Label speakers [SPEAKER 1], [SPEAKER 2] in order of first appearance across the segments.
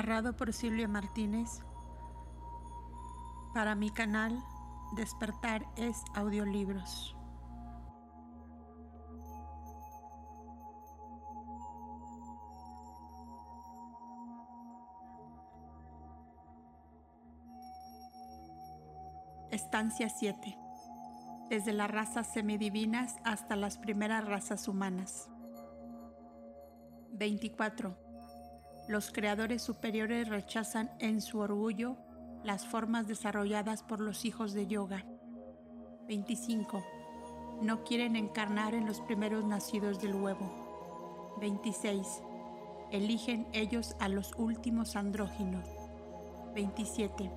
[SPEAKER 1] Narrado por Silvia Martínez. Para mi canal Despertar es Audiolibros. Estancia 7. Desde las razas semidivinas hasta las primeras razas humanas. 24. Los creadores superiores rechazan en su orgullo las formas desarrolladas por los hijos de yoga. 25. No quieren encarnar en los primeros nacidos del huevo. 26. Eligen ellos a los últimos andróginos. 27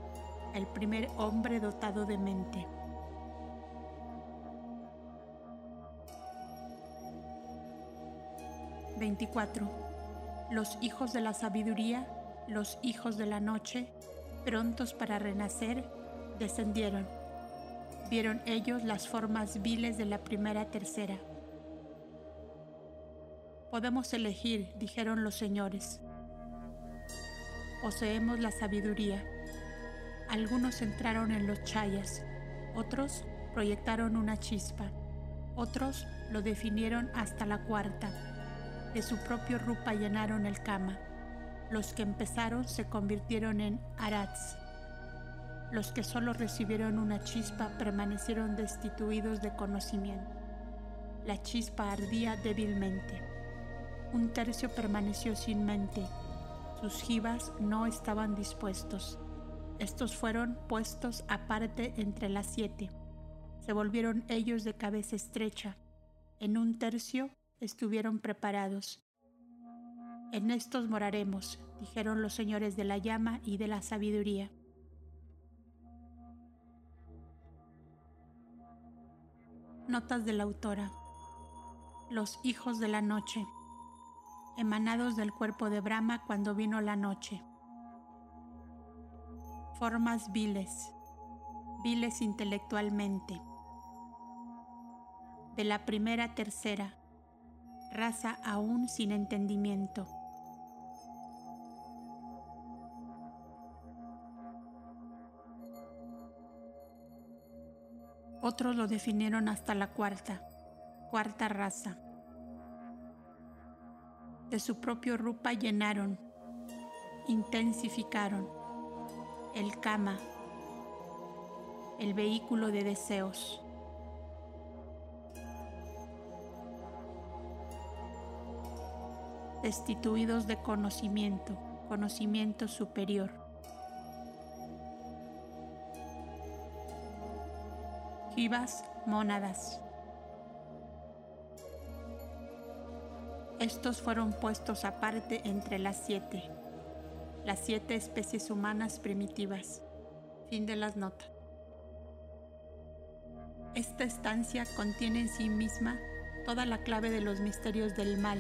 [SPEAKER 1] el primer hombre dotado de mente. ...24... Los hijos de la sabiduría, los hijos de la noche, prontos para renacer, descendieron. Vieron ellos las formas viles de la primera tercera. Podemos elegir, dijeron los señores. Poseemos la sabiduría algunos entraron en los chayas, otros proyectaron una chispa, otros lo definieron hasta la cuarta. De su propio rupa llenaron el kama. Los que empezaron se convirtieron en arats. Los que solo recibieron una chispa permanecieron destituidos de conocimiento. La chispa ardía débilmente. Un tercio permaneció sin mente. Sus jivas no estaban dispuestos. Estos fueron puestos aparte entre las siete. Se volvieron ellos de cabeza estrecha. En un tercio estuvieron preparados. En estos moraremos, dijeron los señores de la llama y de la sabiduría. Notas de la autora. Los hijos de la noche, emanados del cuerpo de Brahma cuando vino la noche formas viles, viles intelectualmente. De la primera tercera, raza aún sin entendimiento. Otros lo definieron hasta la cuarta, cuarta raza. De su propio rupa llenaron, intensificaron el kama, el vehículo de deseos. Destituidos de conocimiento, conocimiento superior. Jivas mónadas. Estos fueron puestos aparte entre las siete las siete especies humanas primitivas. Fin de las notas. Esta estancia contiene en sí misma toda la clave de los misterios del mal,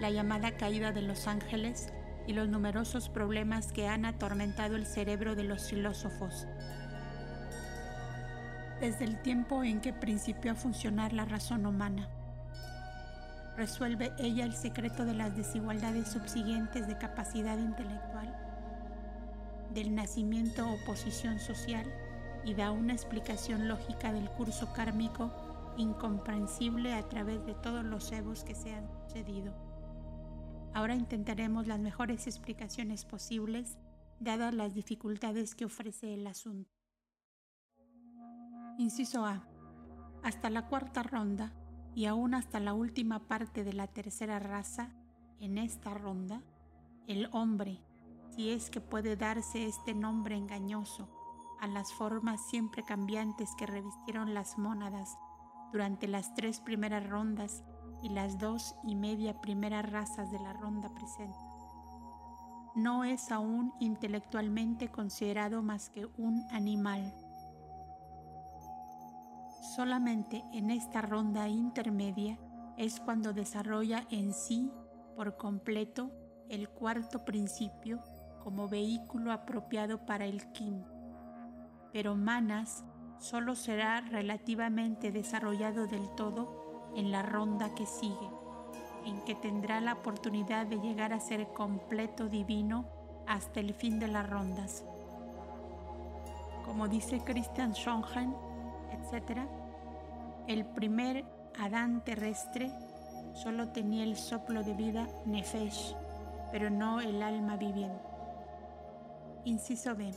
[SPEAKER 1] la llamada caída de los ángeles y los numerosos problemas que han atormentado el cerebro de los filósofos. Desde el tiempo en que principió a funcionar la razón humana, resuelve ella el secreto de las desigualdades subsiguientes de capacidad intelectual del nacimiento o posición social y da una explicación lógica del curso kármico incomprensible a través de todos los evos que se han sucedido. Ahora intentaremos las mejores explicaciones posibles dadas las dificultades que ofrece el asunto. Inciso A. Hasta la cuarta ronda y aún hasta la última parte de la tercera raza, en esta ronda, el hombre si es que puede darse este nombre engañoso a las formas siempre cambiantes que revistieron las mónadas durante las tres primeras rondas y las dos y media primeras razas de la ronda presente. No es aún intelectualmente considerado más que un animal. Solamente en esta ronda intermedia es cuando desarrolla en sí por completo el cuarto principio como vehículo apropiado para el quinto, pero Manas solo será relativamente desarrollado del todo en la ronda que sigue, en que tendrá la oportunidad de llegar a ser completo divino hasta el fin de las rondas. Como dice Christian Schongen, etc., el primer Adán terrestre solo tenía el soplo de vida Nefesh, pero no el alma viviente. Inciso B.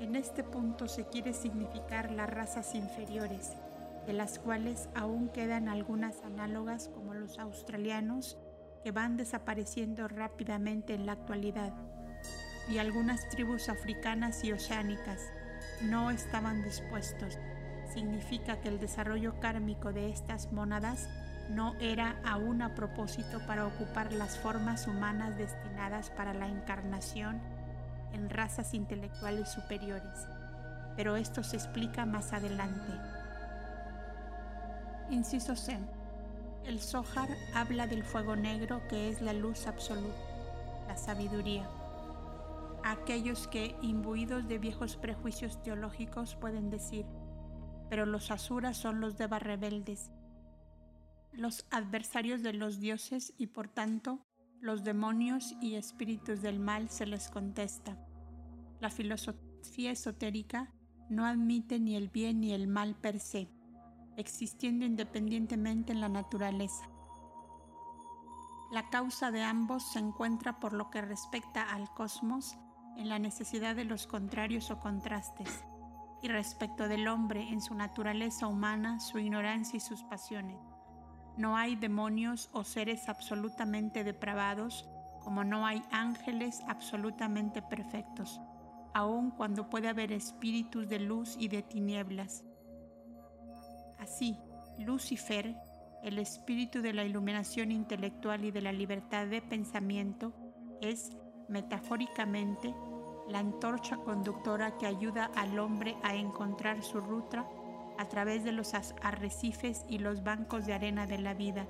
[SPEAKER 1] En este punto se quiere significar las razas inferiores, de las cuales aún quedan algunas análogas como los australianos, que van desapareciendo rápidamente en la actualidad, y algunas tribus africanas y oceánicas no estaban dispuestos. Significa que el desarrollo kármico de estas mónadas no era aún a propósito para ocupar las formas humanas destinadas para la encarnación en razas intelectuales superiores, pero esto se explica más adelante. Inciso C. El Zohar habla del fuego negro que es la luz absoluta, la sabiduría. Aquellos que, imbuidos de viejos prejuicios teológicos, pueden decir, pero los asuras son los devas rebeldes, los adversarios de los dioses y por tanto los demonios y espíritus del mal se les contesta. La filosofía esotérica no admite ni el bien ni el mal per se, existiendo independientemente en la naturaleza. La causa de ambos se encuentra por lo que respecta al cosmos en la necesidad de los contrarios o contrastes, y respecto del hombre en su naturaleza humana, su ignorancia y sus pasiones. No hay demonios o seres absolutamente depravados, como no hay ángeles absolutamente perfectos, aun cuando puede haber espíritus de luz y de tinieblas. Así, Lucifer, el espíritu de la iluminación intelectual y de la libertad de pensamiento, es, metafóricamente, la antorcha conductora que ayuda al hombre a encontrar su ruta a través de los arrecifes y los bancos de arena de la vida,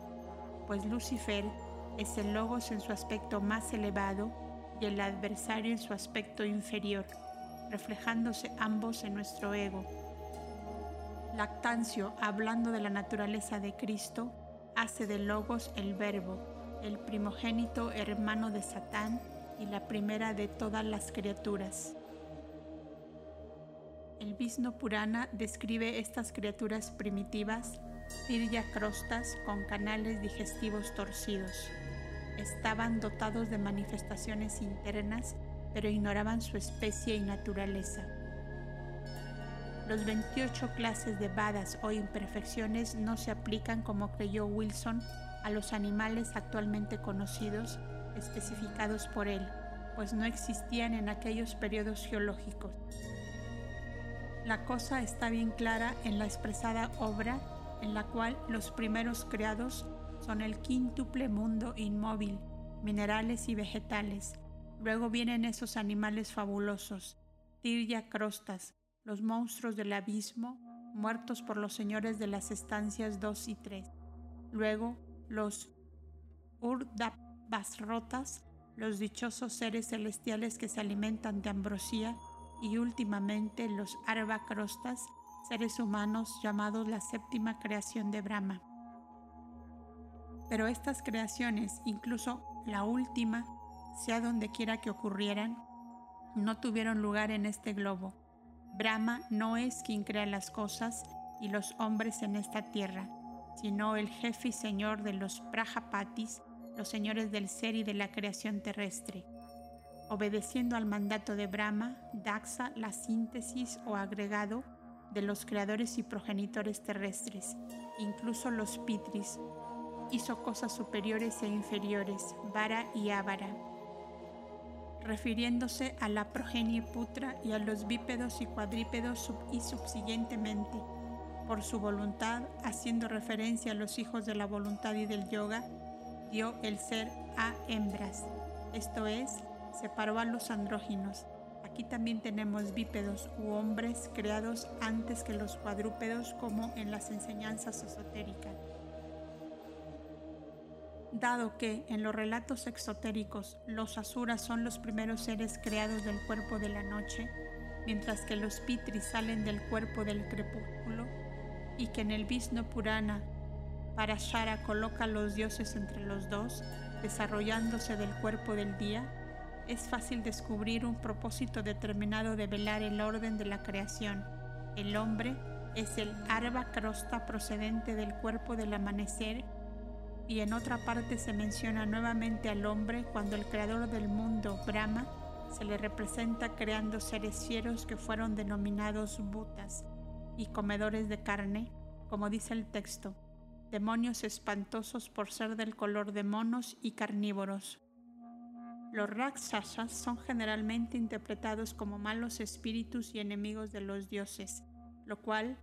[SPEAKER 1] pues Lucifer es el logos en su aspecto más elevado y el adversario en su aspecto inferior, reflejándose ambos en nuestro ego. Lactancio, hablando de la naturaleza de Cristo, hace de Logos el Verbo, el primogénito hermano de Satán y la primera de todas las criaturas. El Vishnu Purana describe estas criaturas primitivas, tirya crostas con canales digestivos torcidos. Estaban dotados de manifestaciones internas, pero ignoraban su especie y naturaleza. Los 28 clases de badas o imperfecciones no se aplican como creyó Wilson a los animales actualmente conocidos, especificados por él, pues no existían en aquellos periodos geológicos. La cosa está bien clara en la expresada obra en la cual los primeros creados son el quíntuple mundo inmóvil, minerales y vegetales. Luego vienen esos animales fabulosos, tirya crostas, los monstruos del abismo, muertos por los señores de las estancias 2 y 3. Luego los urdabasrotas, los dichosos seres celestiales que se alimentan de ambrosía y últimamente los Arvacrostas, seres humanos llamados la séptima creación de Brahma. Pero estas creaciones, incluso la última, sea donde quiera que ocurrieran, no tuvieron lugar en este globo. Brahma no es quien crea las cosas y los hombres en esta tierra, sino el jefe y señor de los Prajapatis, los señores del ser y de la creación terrestre. Obedeciendo al mandato de Brahma, Daxa, la síntesis o agregado de los creadores y progenitores terrestres, incluso los Pitris, hizo cosas superiores e inferiores, Vara y Ávara, refiriéndose a la progenie putra y a los bípedos y cuadrípedos y subsiguientemente, por su voluntad, haciendo referencia a los hijos de la voluntad y del yoga, dio el ser a hembras, esto es, separó a los andróginos. Aquí también tenemos bípedos u hombres creados antes que los cuadrúpedos como en las enseñanzas esotéricas. Dado que en los relatos exotéricos los asuras son los primeros seres creados del cuerpo de la noche, mientras que los pitris salen del cuerpo del crepúsculo, y que en el Vishnu Purana Parashara coloca a los dioses entre los dos, desarrollándose del cuerpo del día, es fácil descubrir un propósito determinado de velar el orden de la creación. El hombre es el arba crosta procedente del cuerpo del amanecer y en otra parte se menciona nuevamente al hombre cuando el creador del mundo, Brahma, se le representa creando seres fieros que fueron denominados butas y comedores de carne, como dice el texto, demonios espantosos por ser del color de monos y carnívoros. Los rakshasas son generalmente interpretados como malos espíritus y enemigos de los dioses, lo cual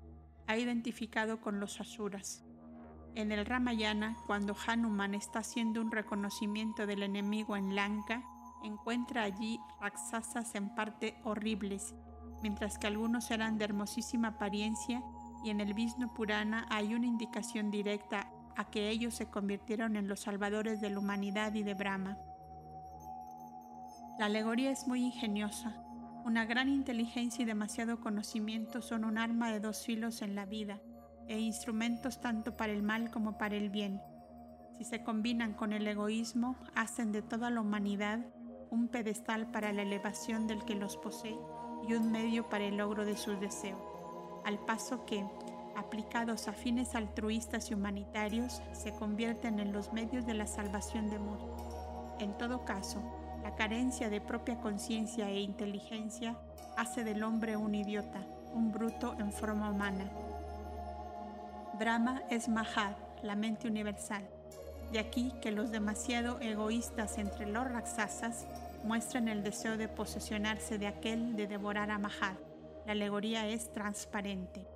[SPEAKER 1] ha identificado con los asuras. En el Ramayana, cuando Hanuman está haciendo un reconocimiento del enemigo en Lanka, encuentra allí rakshasas en parte horribles, mientras que algunos eran de hermosísima apariencia y en el Vishnu Purana hay una indicación directa a que ellos se convirtieron en los salvadores de la humanidad y de Brahma. La alegoría es muy ingeniosa. Una gran inteligencia y demasiado conocimiento son un arma de dos filos en la vida e instrumentos tanto para el mal como para el bien. Si se combinan con el egoísmo, hacen de toda la humanidad un pedestal para la elevación del que los posee y un medio para el logro de sus deseos, al paso que, aplicados a fines altruistas y humanitarios, se convierten en los medios de la salvación de mundo. En todo caso, la carencia de propia conciencia e inteligencia hace del hombre un idiota, un bruto en forma humana. Brahma es Mahad, la mente universal. De aquí que los demasiado egoístas entre los Raksasas muestran el deseo de posesionarse de aquel de devorar a Mahad. La alegoría es transparente.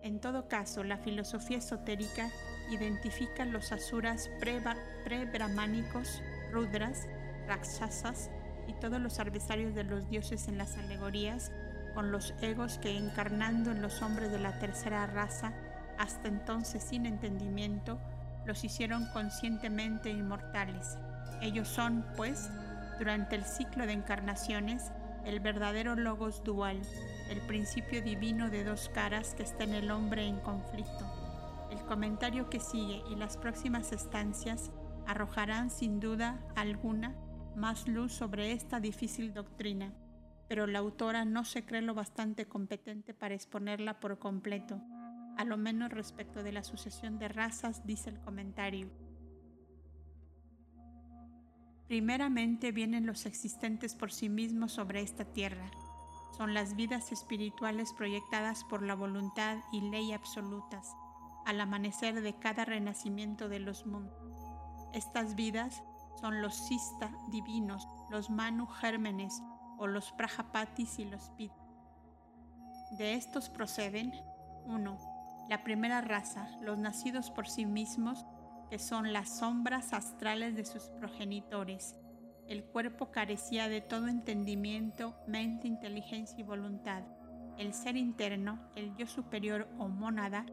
[SPEAKER 1] En todo caso, la filosofía esotérica identifica los asuras pre-brahmánicos, rudras, rakshasas y todos los adversarios de los dioses en las alegorías, con los egos que encarnando en los hombres de la tercera raza, hasta entonces sin entendimiento, los hicieron conscientemente inmortales. Ellos son, pues, durante el ciclo de encarnaciones, el verdadero logos dual, el principio divino de dos caras que está en el hombre en conflicto. El comentario que sigue y las próximas estancias arrojarán sin duda alguna más luz sobre esta difícil doctrina, pero la autora no se cree lo bastante competente para exponerla por completo, a lo menos respecto de la sucesión de razas, dice el comentario. Primeramente vienen los existentes por sí mismos sobre esta tierra. Son las vidas espirituales proyectadas por la voluntad y ley absolutas al amanecer de cada renacimiento de los mundos. Estas vidas son los Sista divinos, los Manu gérmenes o los Prajapatis y los Pit. De estos proceden 1. La primera raza, los nacidos por sí mismos, que son las sombras astrales de sus progenitores. El cuerpo carecía de todo entendimiento, mente, inteligencia y voluntad. El ser interno, el yo superior o mónada,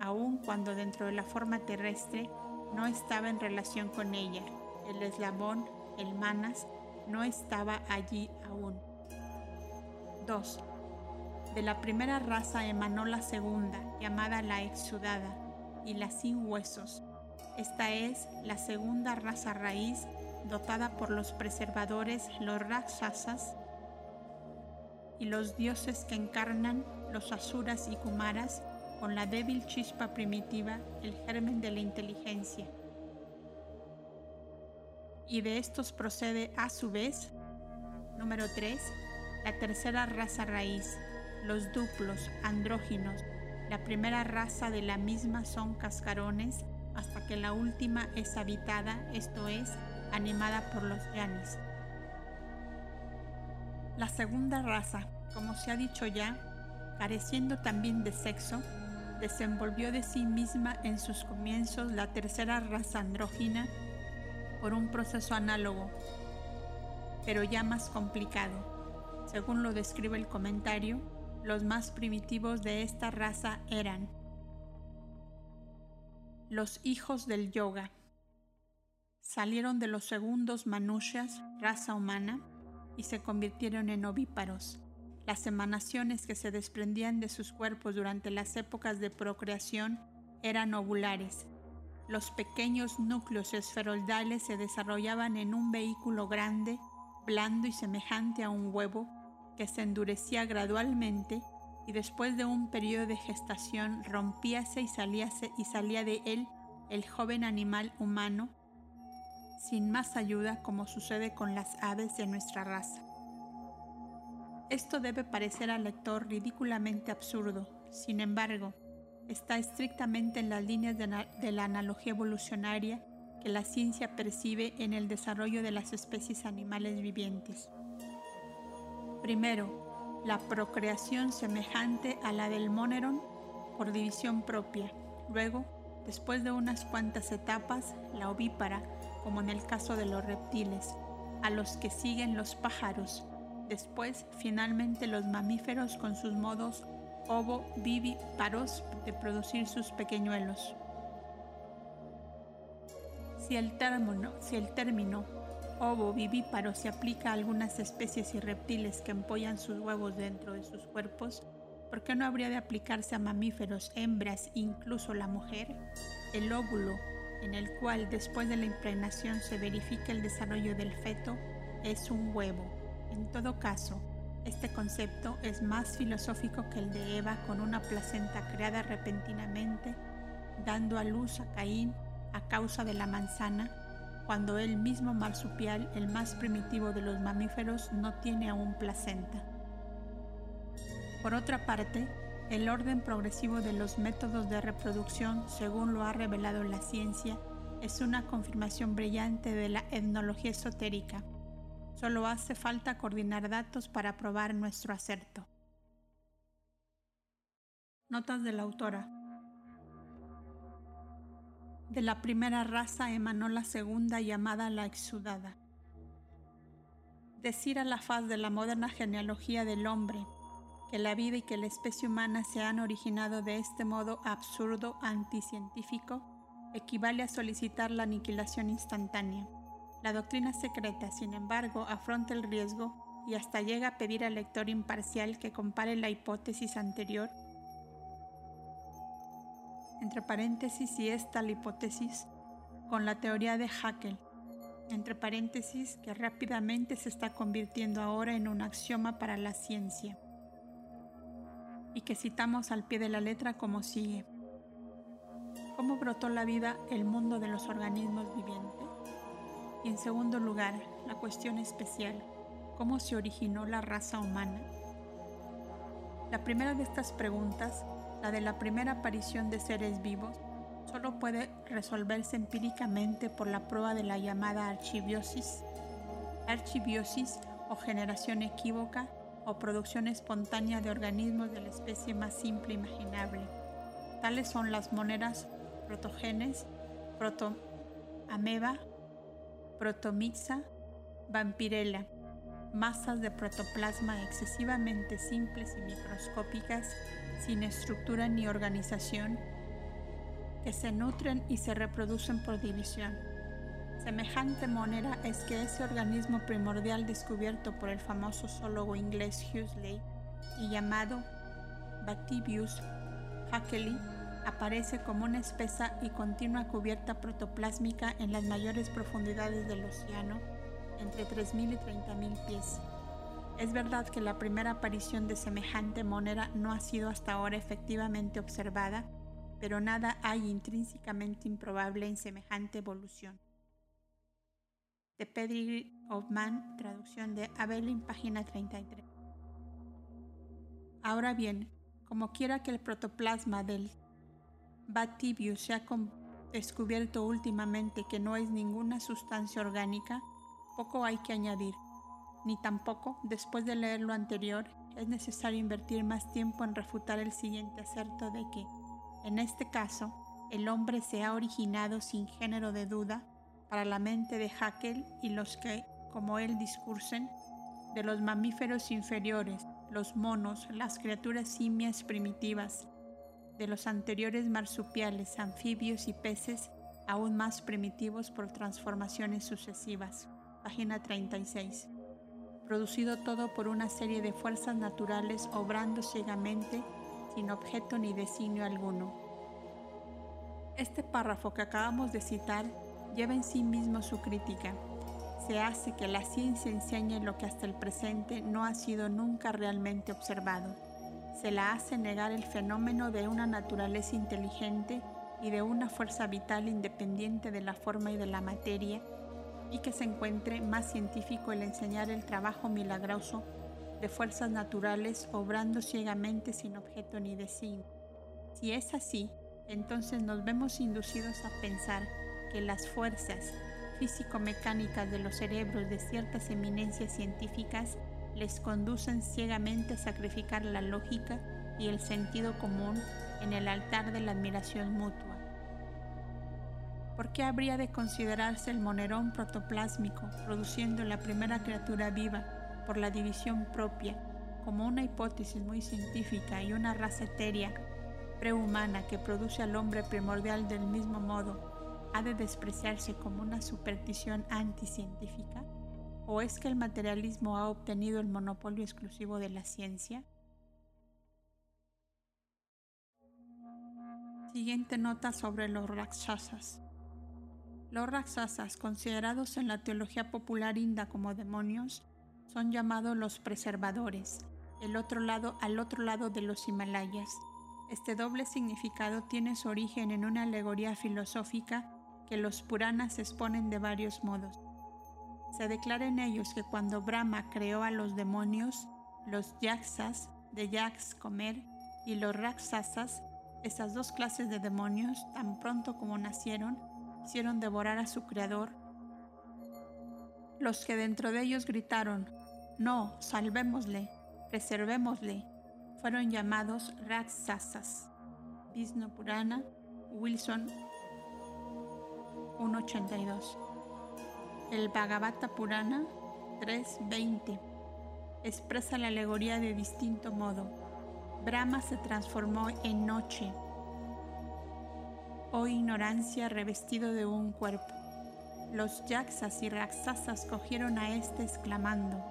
[SPEAKER 1] aun cuando dentro de la forma terrestre, no estaba en relación con ella, el eslabón, el manas, no estaba allí aún. 2. De la primera raza emanó la segunda, llamada la exudada, y la sin huesos. Esta es la segunda raza raíz dotada por los preservadores, los rakshasas, y los dioses que encarnan los asuras y kumaras con la débil chispa primitiva, el germen de la inteligencia y de estos procede a su vez, número 3, la tercera raza raíz, los duplos, andróginos. La primera raza de la misma son cascarones, hasta que la última es habitada, esto es, animada por los yanis. La segunda raza, como se ha dicho ya, careciendo también de sexo, desenvolvió de sí misma en sus comienzos la tercera raza andrógina por un proceso análogo, pero ya más complicado. Según lo describe el comentario, los más primitivos de esta raza eran los hijos del yoga. Salieron de los segundos manushas, raza humana, y se convirtieron en ovíparos. Las emanaciones que se desprendían de sus cuerpos durante las épocas de procreación eran ovulares los pequeños núcleos esferoidales se desarrollaban en un vehículo grande blando y semejante a un huevo que se endurecía gradualmente y después de un periodo de gestación rompíase y, y salía de él el joven animal humano sin más ayuda como sucede con las aves de nuestra raza. Esto debe parecer al lector ridículamente absurdo, sin embargo, está estrictamente en las líneas de, la analogía evolucionaria que la ciencia percibe en el desarrollo de las especies animales vivientes. Primero, la procreación semejante a la del moneron por división propia. Luego, después de unas cuantas etapas, la ovípara, como en el caso de los reptiles, a los que siguen los pájaros. Después, finalmente, los mamíferos con sus modos ovo-vivíparos de producir sus pequeñuelos. Si el término, si el término ovo-vivíparo se aplica a algunas especies y reptiles que empollan sus huevos dentro de sus cuerpos, ¿por qué no habría de aplicarse a mamíferos, hembras, incluso la mujer? El óvulo, en el cual después de la impregnación se verifica el desarrollo del feto, es un huevo. En todo caso, este concepto es más filosófico que el de Eva con una placenta creada repentinamente, dando a luz a Caín a causa de la manzana, cuando el mismo marsupial, el más primitivo de los mamíferos, no tiene aún placenta. Por otra parte, el orden progresivo de los métodos de reproducción, según lo ha revelado la ciencia, es una confirmación brillante de la etnología esotérica Solo hace falta coordinar datos para probar nuestro acerto. Notas de la autora. De la primera raza emanó la segunda llamada la exudada. Decir a la faz de la moderna genealogía del hombre que la vida y que la especie humana se han originado de este modo absurdo anticientífico equivale a solicitar la aniquilación instantánea. La doctrina secreta, sin embargo, afronta el riesgo y hasta llega a pedir al lector imparcial que compare la hipótesis anterior, entre paréntesis y esta la hipótesis, con la teoría de Haeckel, entre paréntesis que rápidamente se está convirtiendo ahora en un axioma para la ciencia, y que citamos al pie de la letra como sigue. ¿Cómo brotó la vida el mundo de los organismos vivientes? Y en segundo lugar, la cuestión especial, ¿cómo se originó la raza humana? La primera de estas preguntas, la de la primera aparición de seres vivos, solo puede resolverse empíricamente por la prueba de la llamada archiviosis. Archiviosis o generación equívoca o producción espontánea de organismos de la especie más simple imaginable. Tales son las monedas protogenes, protoameba protomixa, vampirella, masas de protoplasma excesivamente simples y microscópicas, sin estructura ni organización, que se nutren y se reproducen por división. Semejante manera es que ese organismo primordial descubierto por el famoso zoólogo inglés Huxley y llamado Batibius Haeckelii aparece como una espesa y continua cubierta protoplásmica en las mayores profundidades del océano, entre 3.000 y 30.000 pies. Es verdad que la primera aparición de semejante moneda no ha sido hasta ahora efectivamente observada, pero nada hay intrínsecamente improbable en semejante evolución. De Pedigree of traducción de Abelin, página 33. Ahora bien, como quiera que el protoplasma del Batibius se ha descubierto últimamente que no es ninguna sustancia orgánica, poco hay que añadir, ni tampoco, después de leer lo anterior, es necesario invertir más tiempo en refutar el siguiente acerto de que, en este caso, el hombre se ha originado sin género de duda para la mente de Haeckel y los que, como él, discursen de los mamíferos inferiores, los monos, las criaturas simias primitivas, de los anteriores marsupiales, anfibios y peces aún más primitivos por transformaciones sucesivas. Página 36. Producido todo por una serie de fuerzas naturales obrando ciegamente sin objeto ni designio alguno. Este párrafo que acabamos de citar lleva en sí mismo su crítica. se hace que la ciencia enseñe lo que hasta el presente no ha sido nunca realmente observado. Se la hace negar el fenómeno de una naturaleza inteligente y de una fuerza vital independiente de la forma y de la materia, y que se encuentre más científico el enseñar el trabajo milagroso de fuerzas naturales obrando ciegamente sin objeto ni designio. Si es así, entonces nos vemos inducidos a pensar que las fuerzas físico-mecánicas de los cerebros de ciertas eminencias científicas les conducen ciegamente a sacrificar la lógica y el sentido común en el altar de la admiración mutua. ¿Por qué habría de considerarse el monerón protoplásmico, produciendo la primera criatura viva por la división propia, como una hipótesis muy científica y una raza etérea prehumana que produce al hombre primordial del mismo modo, ha de despreciarse como una superstición anticientífica? ¿O es que el materialismo ha obtenido el monopolio exclusivo de la ciencia? Siguiente nota sobre los rakshasas. Los Raksasas, considerados en la teología popular inda como demonios, son llamados los preservadores, el otro lado, al otro lado de los Himalayas. Este doble significado tiene su origen en una alegoría filosófica que los Puranas exponen de varios modos. Se declara en ellos que cuando Brahma creó a los demonios, los Yaksas, de Yaks comer, y los Raksasas, esas dos clases de demonios, tan pronto como nacieron, hicieron devorar a su creador. Los que dentro de ellos gritaron, no, salvémosle, preservémosle, fueron llamados Raksasas. Vishnu Purana, Wilson 1.82. El Bhagavata Purana 3.20 expresa la alegoría de distinto modo. Brahma se transformó en noche o ignorancia revestido de un cuerpo. Los yaksas y raksasas cogieron a éste exclamando,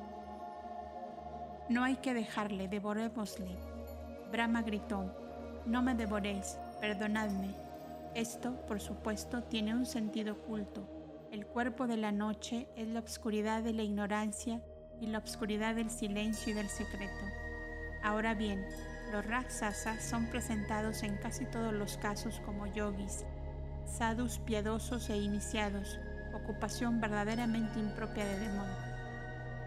[SPEAKER 1] No hay que dejarle, devorémosle. Brahma gritó, No me devoréis, perdonadme. Esto, por supuesto, tiene un sentido oculto. El cuerpo de la noche es la obscuridad de la ignorancia y la obscuridad del silencio y del secreto. Ahora bien, los Raksasas son presentados en casi todos los casos como yogis, sadhus piadosos e iniciados, ocupación verdaderamente impropia de demonio.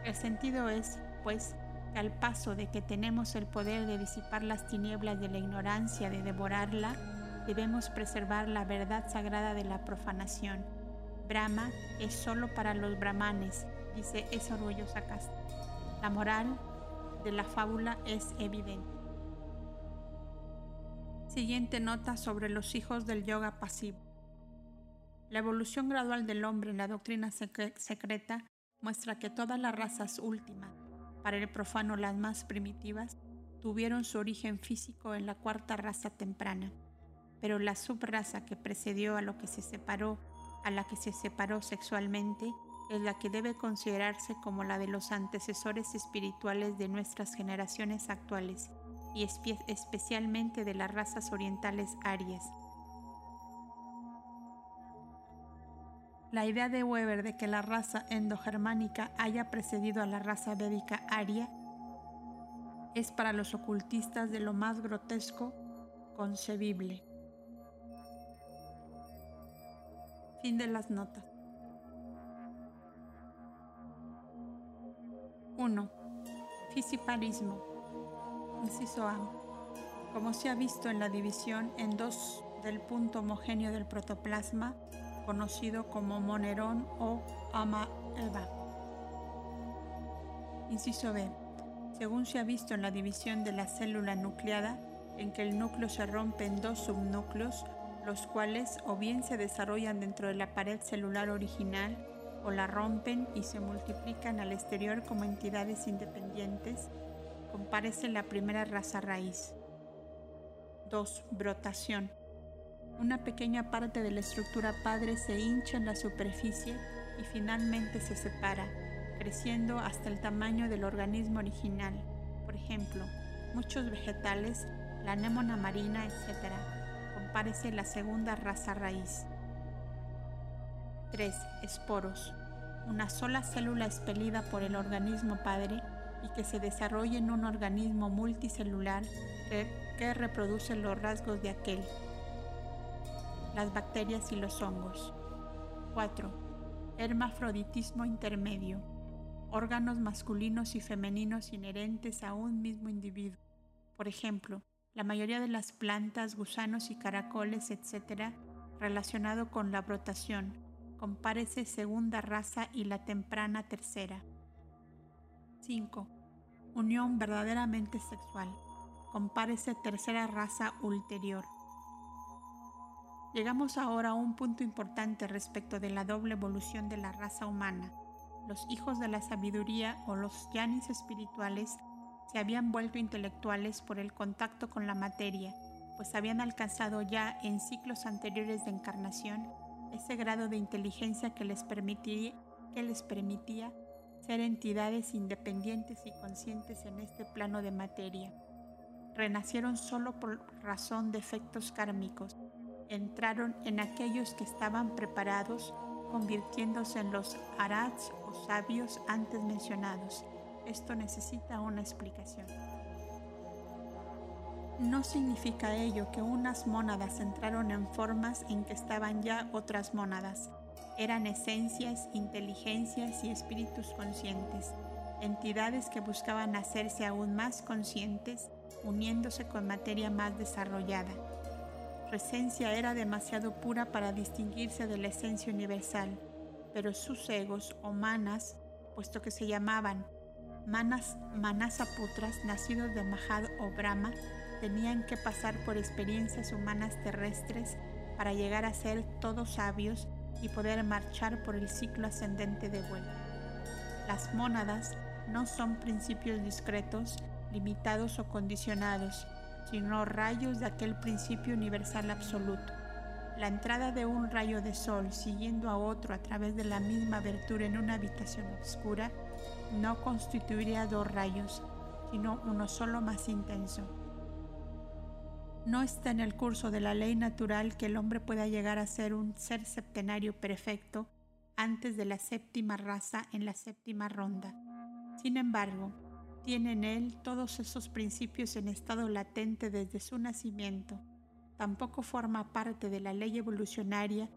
[SPEAKER 1] El sentido es, pues, que al paso de que tenemos el poder de disipar las tinieblas de la ignorancia, de devorarla, debemos preservar la verdad sagrada de la profanación. Brahma es solo para los brahmanes, dice esa orgullosa casta. La moral de la fábula es evidente. Siguiente nota sobre los hijos del yoga pasivo. La evolución gradual del hombre en la doctrina secreta muestra que todas las razas últimas, para el profano las más primitivas, tuvieron su origen físico en la cuarta raza temprana, pero la subraza que precedió a lo que se separó, a la que se separó sexualmente, es la que debe considerarse como la de los antecesores espirituales de nuestras generaciones actuales y especialmente de las razas orientales arias. La idea de Weber de que la raza endogermánica haya precedido a la raza védica aria es para los ocultistas de lo más grotesco concebible. Fin de las notas. 1. Fisiparismo. Inciso A. Como se ha visto en la división en dos del punto homogéneo del protoplasma, conocido como monerón o ama-eva. Inciso B. Según se ha visto en la división de la célula nucleada, en que el núcleo se rompe en dos subnúcleos, los cuales o bien se desarrollan dentro de la pared celular original o la rompen y se multiplican al exterior como entidades independientes Compárese la primera raza raíz. 2. Brotación. Una pequeña parte de la estructura padre se hincha en la superficie y finalmente se separa, creciendo hasta el tamaño del organismo original. Por ejemplo, muchos vegetales, la anémona marina, etc. Compárese la segunda raza raíz. 3. Esporos. una sola célula expelida por el organismo padre y que se desarrolle en un organismo multicelular que, reproduce los rasgos de aquel. Las bacterias y los hongos. 4. Hermafroditismo intermedio. Órganos masculinos y femeninos inherentes a un mismo individuo. Por ejemplo, la mayoría de las plantas, gusanos y caracoles, etc., relacionado con la brotación, compárese segunda raza y la temprana tercera. 5. Unión verdaderamente sexual. Compárese tercera raza ulterior. Llegamos ahora a un punto importante respecto de la doble evolución de la raza humana. Los hijos de la sabiduría o los yanis espirituales se habían vuelto intelectuales por el contacto con la materia, pues habían alcanzado ya en ciclos anteriores de encarnación ese grado de inteligencia que les permitía, que les permitía ser entidades independientes y conscientes en este plano de materia. Renacieron solo por razón de efectos kármicos. Entraron en aquellos que estaban preparados, convirtiéndose en los arats o sabios antes mencionados. Esto necesita una explicación. No significa ello que unas mónadas entraron en formas en que estaban ya otras mónadas. Eran esencias, inteligencias y espíritus conscientes, entidades que buscaban hacerse aún más conscientes, uniéndose con materia más desarrollada. Su esencia era demasiado pura para distinguirse de la esencia universal, pero sus egos o manas, puesto que se llamaban manas, manasaputras nacidos de Mahad o Brahma, tenían que pasar por experiencias humanas terrestres para llegar a ser todos sabios y poder marchar por el ciclo ascendente de vuelta. Las mónadas no son principios discretos, limitados o condicionados, sino rayos de aquel principio universal absoluto. La entrada de un rayo de sol siguiendo a otro a través de la misma abertura en una habitación oscura no constituiría dos rayos, sino uno solo más intenso. No está en el curso de la ley natural que el hombre pueda llegar a ser un ser septenario perfecto antes de la séptima raza en la séptima ronda. Sin embargo, tiene en él todos esos principios en estado latente desde su nacimiento. Tampoco forma parte de la ley evolucionaria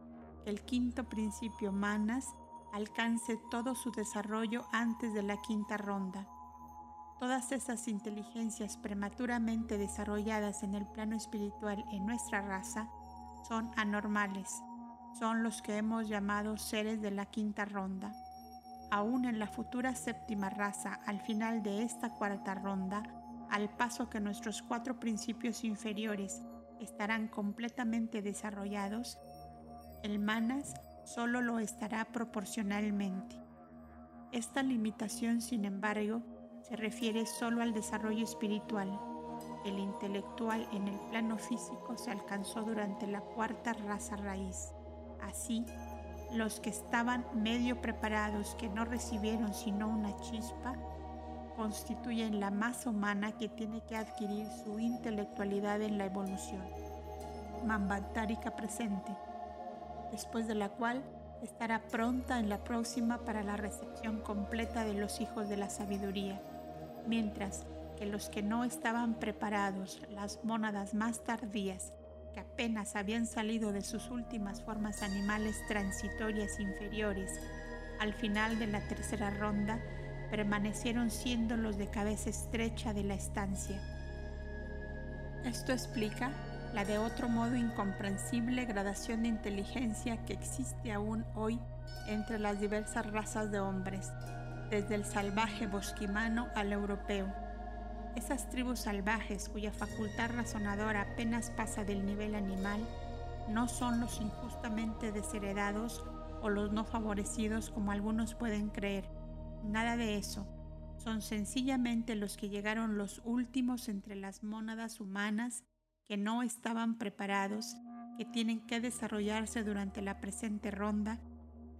[SPEAKER 1] que el quinto principio manas alcance todo su desarrollo antes de la quinta ronda. Todas esas inteligencias prematuramente desarrolladas en el plano espiritual en nuestra raza son anormales, son los que hemos llamado seres de la quinta ronda. Aún en la futura séptima raza, al final de esta cuarta ronda, al paso que nuestros cuatro principios inferiores estarán completamente desarrollados, el manas solo lo estará proporcionalmente. Esta limitación, sin embargo, se refiere solo al desarrollo espiritual. El intelectual en el plano físico se alcanzó durante la cuarta raza raíz. Así, los que estaban medio preparados, que no recibieron sino una chispa, constituyen la masa humana que tiene que adquirir su intelectualidad en la evolución. Mambantárica presente, después de la cual estará pronta en la próxima para la recepción completa de los hijos de la sabiduría mientras que los que no estaban preparados, las mónadas más tardías, que apenas habían salido de sus últimas formas animales transitorias inferiores, al final de la tercera ronda, permanecieron siendo los de cabeza estrecha de la estancia. Esto explica la de otro modo incomprensible gradación de inteligencia que existe aún hoy entre las diversas razas de hombres, desde el salvaje bosquimano al europeo. Esas tribus salvajes cuya facultad razonadora apenas pasa del nivel animal no son los injustamente desheredados o los no favorecidos como algunos pueden creer. Nada de eso. Son sencillamente los que llegaron los últimos entre las mónadas humanas que no estaban preparados, que tienen que desarrollarse durante la presente ronda,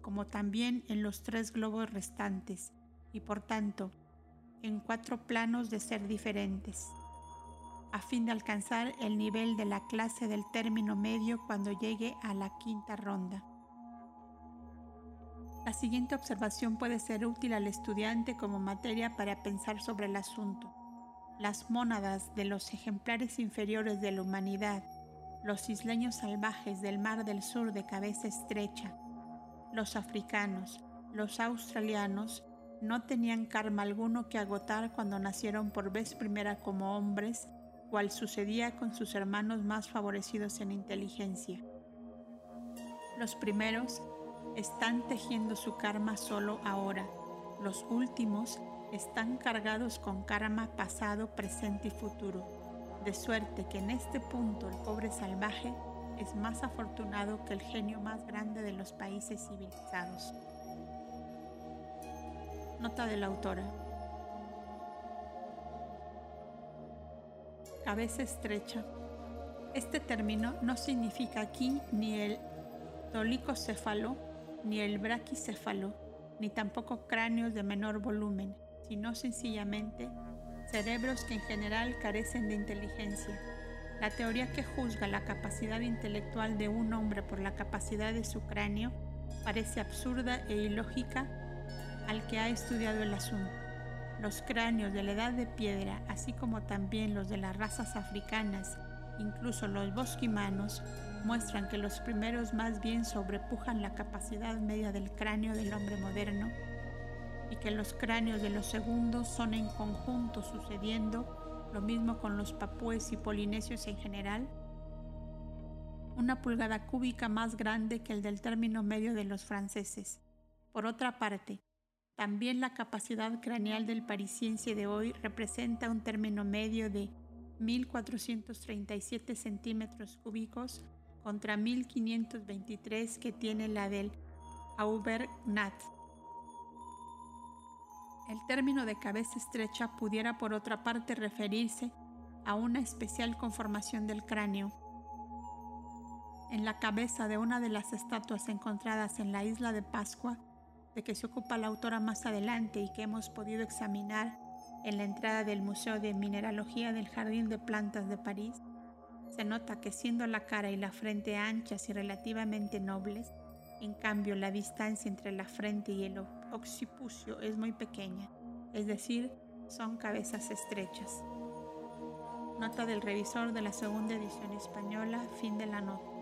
[SPEAKER 1] como también en los tres globos restantes, y por tanto en cuatro planos de ser diferentes, a fin de alcanzar el nivel de la clase del término medio cuando llegue a la quinta ronda. La siguiente observación puede ser útil al estudiante como materia para pensar sobre el asunto. Las mónadas de los ejemplares inferiores de la humanidad, los isleños salvajes del Mar del Sur de cabeza estrecha, los africanos, los australianos, no tenían karma alguno que agotar cuando nacieron por vez primera como hombres, cual sucedía con sus hermanos más favorecidos en inteligencia. Los primeros están tejiendo su karma solo ahora. Los últimos están cargados con karma pasado, presente y futuro. De suerte que en este punto el pobre salvaje es más afortunado que el genio más grande de los países civilizados. Nota de la autora. Cabeza estrecha. Este término no significa aquí ni el dolicocéfalo ni el braquicéfalo, ni tampoco cráneos de menor volumen, sino sencillamente cerebros que en general carecen de inteligencia. La teoría que juzga la capacidad intelectual de un hombre por la capacidad de su cráneo parece absurda e ilógica al que ha estudiado el asunto. Los cráneos de la edad de piedra, así como también los de las razas africanas, incluso los bosquimanos, muestran que los primeros más bien sobrepujan la capacidad media del cráneo del hombre moderno y que los cráneos de los segundos son en conjunto sucediendo lo mismo con los papúes y polinesios en general, una pulgada cúbica más grande que el del término medio de los franceses. Por otra parte, también la capacidad craneal del parisiense de hoy representa un término medio de 1.437 centímetros cúbicos contra 1523 que tiene la del Auvergnat. El término de cabeza estrecha pudiera por otra parte referirse a una especial conformación del cráneo. En la cabeza de una de las estatuas encontradas en la isla de Pascua, de que se ocupa la autora más adelante y que hemos podido examinar en la entrada del Museo de Mineralogía del Jardín de Plantas de París, se nota que siendo la cara y la frente anchas y relativamente nobles, en cambio la distancia entre la frente y el occipucio es muy pequeña, es decir, son cabezas estrechas. Nota del revisor de la segunda edición española, fin de la nota.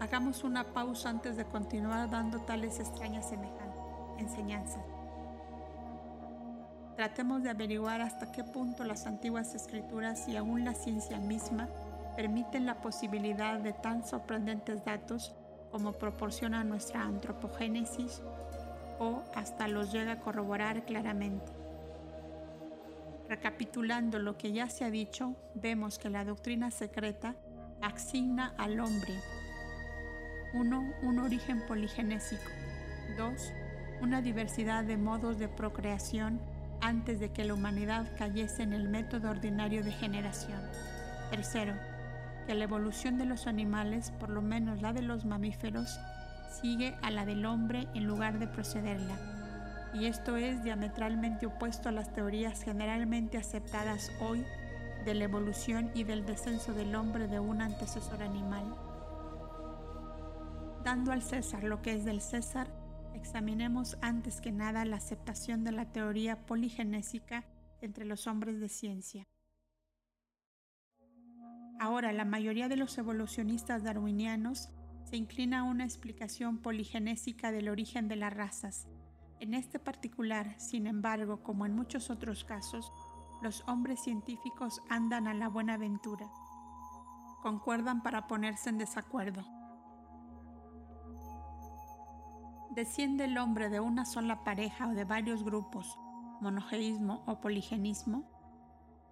[SPEAKER 1] Hagamos una pausa antes de continuar dando tales extrañas enseñanzas. Tratemos de averiguar hasta qué punto las antiguas escrituras y aún la ciencia misma permiten la posibilidad de tan sorprendentes datos como proporciona nuestra antropogénesis o hasta los llega a corroborar claramente. Recapitulando lo que ya se ha dicho, vemos que la doctrina secreta asigna al hombre 1. Un origen poligenésico. 2. Una diversidad de modos de procreación antes de que la humanidad cayese en el método ordinario de generación. Tercero, que la evolución de los animales, por lo menos la de los mamíferos, sigue a la del hombre en lugar de procederla. Y esto es diametralmente opuesto a las teorías generalmente aceptadas hoy de la evolución y del descenso del hombre de un antecesor animal. Dando al César lo que es del César, examinemos antes que nada la aceptación de la teoría poligenésica entre los hombres de ciencia. Ahora, la mayoría de los evolucionistas darwinianos se inclina a una explicación poligenésica del origen de las razas. En este particular, sin embargo, como en muchos otros casos, los hombres científicos andan a la buena ventura. Concuerdan para ponerse en desacuerdo. ¿Desciende el hombre de una sola pareja o de varios grupos, monogeísmo o poligenismo?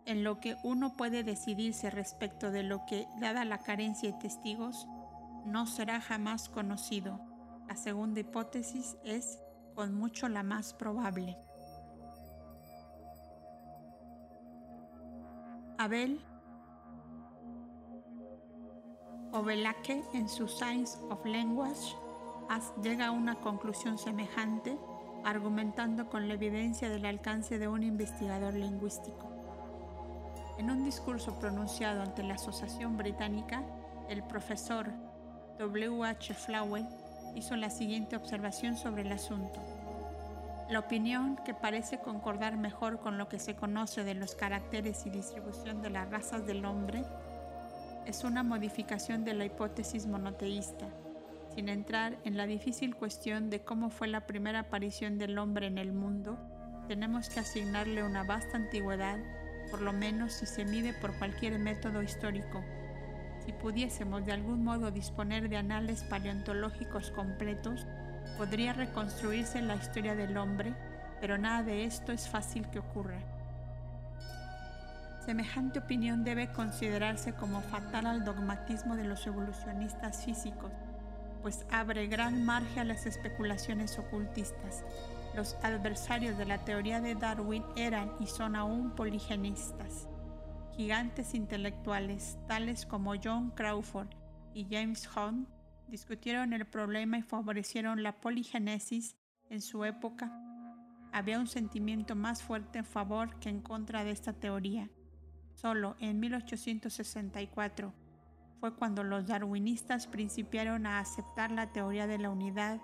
[SPEAKER 1] En lo que uno puede decidirse respecto de lo que, dada la carencia de testigos, no será jamás conocido. La segunda hipótesis es con mucho la más probable. Abel Obelake en su Science of Language llega a una conclusión semejante argumentando con la evidencia del alcance de un investigador lingüístico. En un discurso pronunciado ante la Asociación Británica, el profesor W. H. Flowell hizo la siguiente observación sobre el asunto. La opinión que parece concordar mejor con lo que se conoce de los caracteres y distribución de las razas del hombre es una modificación de la hipótesis monoteísta, sin entrar en la difícil cuestión de cómo fue la primera aparición del hombre en el mundo, tenemos que asignarle una vasta antigüedad, por lo menos si se mide por cualquier método histórico. Si pudiésemos de algún modo disponer de anales paleontológicos completos, podría reconstruirse la historia del hombre, pero nada de esto es fácil que ocurra. Semejante opinión debe considerarse como fatal al dogmatismo de los evolucionistas físicos, pues abre gran margen a las especulaciones ocultistas. Los adversarios de la teoría de Darwin eran y son aún poligenistas gigantes intelectuales tales como John Crawford y James Hunt discutieron el problema y favorecieron la poligénesis en su época, había un sentimiento más fuerte en favor que en contra de esta teoría. Solo en 1864 fue cuando los darwinistas principiaron a aceptar la teoría de la unidad,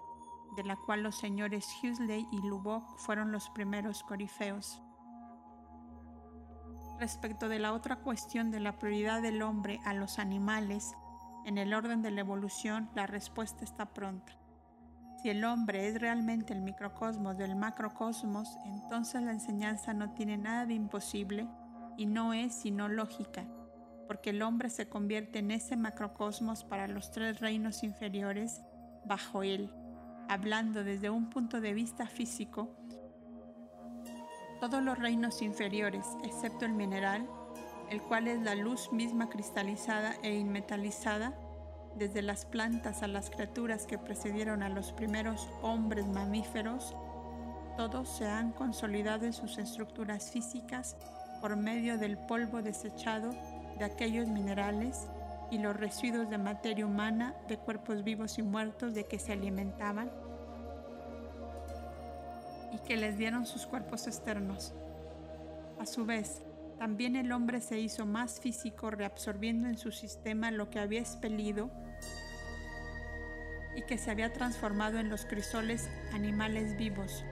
[SPEAKER 1] de la cual los señores Huxley y Lubbock fueron los primeros corifeos. Respecto de la otra cuestión de la prioridad del hombre a los animales, en el orden de la evolución la respuesta está pronta. Si el hombre es realmente el microcosmos del macrocosmos, entonces la enseñanza no tiene nada de imposible y no es sino lógica, porque el hombre se convierte en ese macrocosmos para los tres reinos inferiores bajo él, hablando desde un punto de vista físico todos los reinos inferiores, excepto el mineral, el cual es la luz misma cristalizada e inmetalizada, desde las plantas a las criaturas que precedieron a los primeros hombres mamíferos, todos se han consolidado en sus estructuras físicas por medio del polvo desechado de aquellos minerales y los residuos de materia humana de cuerpos vivos y muertos de que se alimentaban y que les dieron sus cuerpos externos. A su vez, también el hombre se hizo más físico reabsorbiendo en su sistema lo que había expelido y que se había transformado en los crisoles animales vivos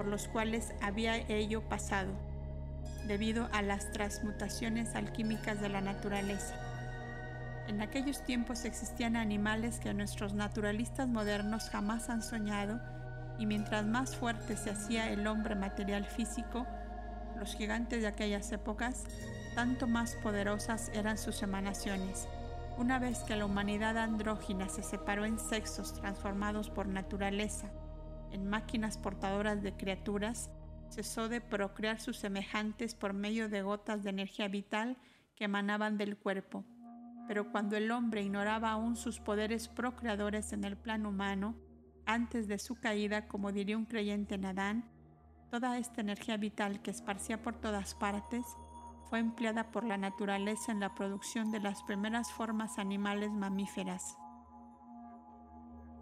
[SPEAKER 1] por los cuales había ello pasado, debido a las transmutaciones alquímicas de la naturaleza. En aquellos tiempos existían animales que nuestros naturalistas modernos jamás han soñado y mientras más fuerte se hacía el hombre material físico, los gigantes de aquellas épocas, tanto más poderosas eran sus emanaciones. Una vez que la humanidad andrógina se separó en sexos transformados por naturaleza, en máquinas portadoras de criaturas, cesó de procrear sus semejantes por medio de gotas de energía vital que emanaban del cuerpo. Pero cuando el hombre ignoraba aún sus poderes procreadores en el plano humano, antes de su caída, como diría un creyente en Adán, toda esta energía vital que esparcía por todas partes fue empleada por la naturaleza en la producción de las primeras formas animales mamíferas.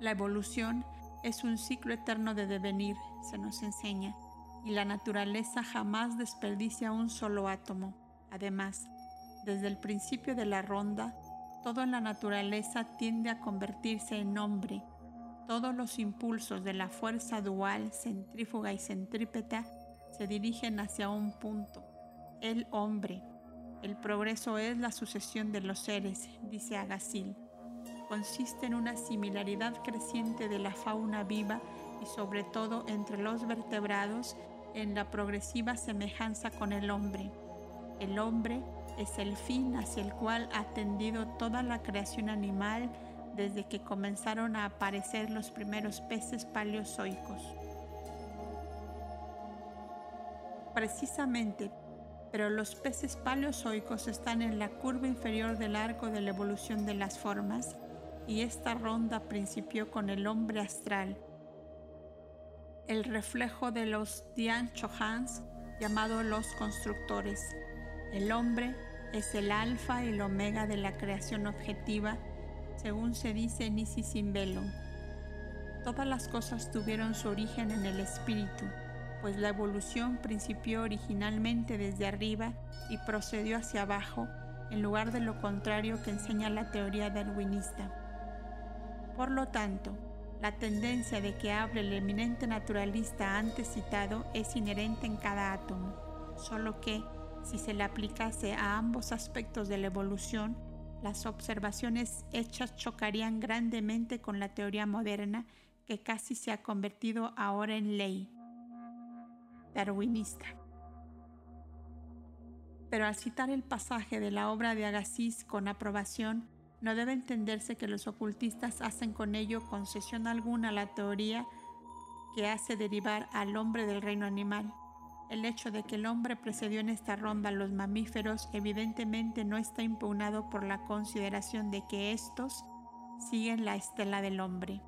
[SPEAKER 1] La evolución es un ciclo eterno de devenir, se nos enseña, y la naturaleza jamás desperdicia un solo átomo. Además, desde el principio de la ronda, todo en la naturaleza tiende a convertirse en hombre, todos los impulsos de la fuerza dual, centrífuga y centrípeta se dirigen hacia un punto, el hombre. El progreso es la sucesión de los seres, dice Agassiz. Consiste en una similaridad creciente de la fauna viva y sobre todo entre los vertebrados en la progresiva semejanza con el hombre. El hombre es el fin hacia el cual ha tendido toda la creación animal, desde que comenzaron a aparecer los primeros peces paleozoicos. Precisamente, pero los peces paleozoicos están en la curva inferior del arco de la evolución de las formas y esta ronda principió con el hombre astral, el reflejo de los Dian Chohans llamados los constructores. El hombre es el alfa y el omega de la creación objetiva según se dice en Isis Velo. Todas las cosas tuvieron su origen en el espíritu, pues la evolución principió originalmente desde arriba y procedió hacia abajo, en lugar de lo contrario que enseña la teoría darwinista. Por lo tanto, la tendencia de que hable el eminente naturalista antes citado es inherente en cada átomo, solo que, si se le aplicase a ambos aspectos de la evolución, las observaciones hechas chocarían grandemente con la teoría moderna que casi se ha convertido ahora en ley darwinista. Pero al citar el pasaje de la obra de Agassiz con aprobación, no debe entenderse que los ocultistas hacen con ello concesión alguna a la teoría que hace derivar al hombre del reino animal. El hecho de que el hombre precedió en esta ronda a los mamíferos evidentemente no está impugnado por la consideración de que estos siguen la estela del hombre.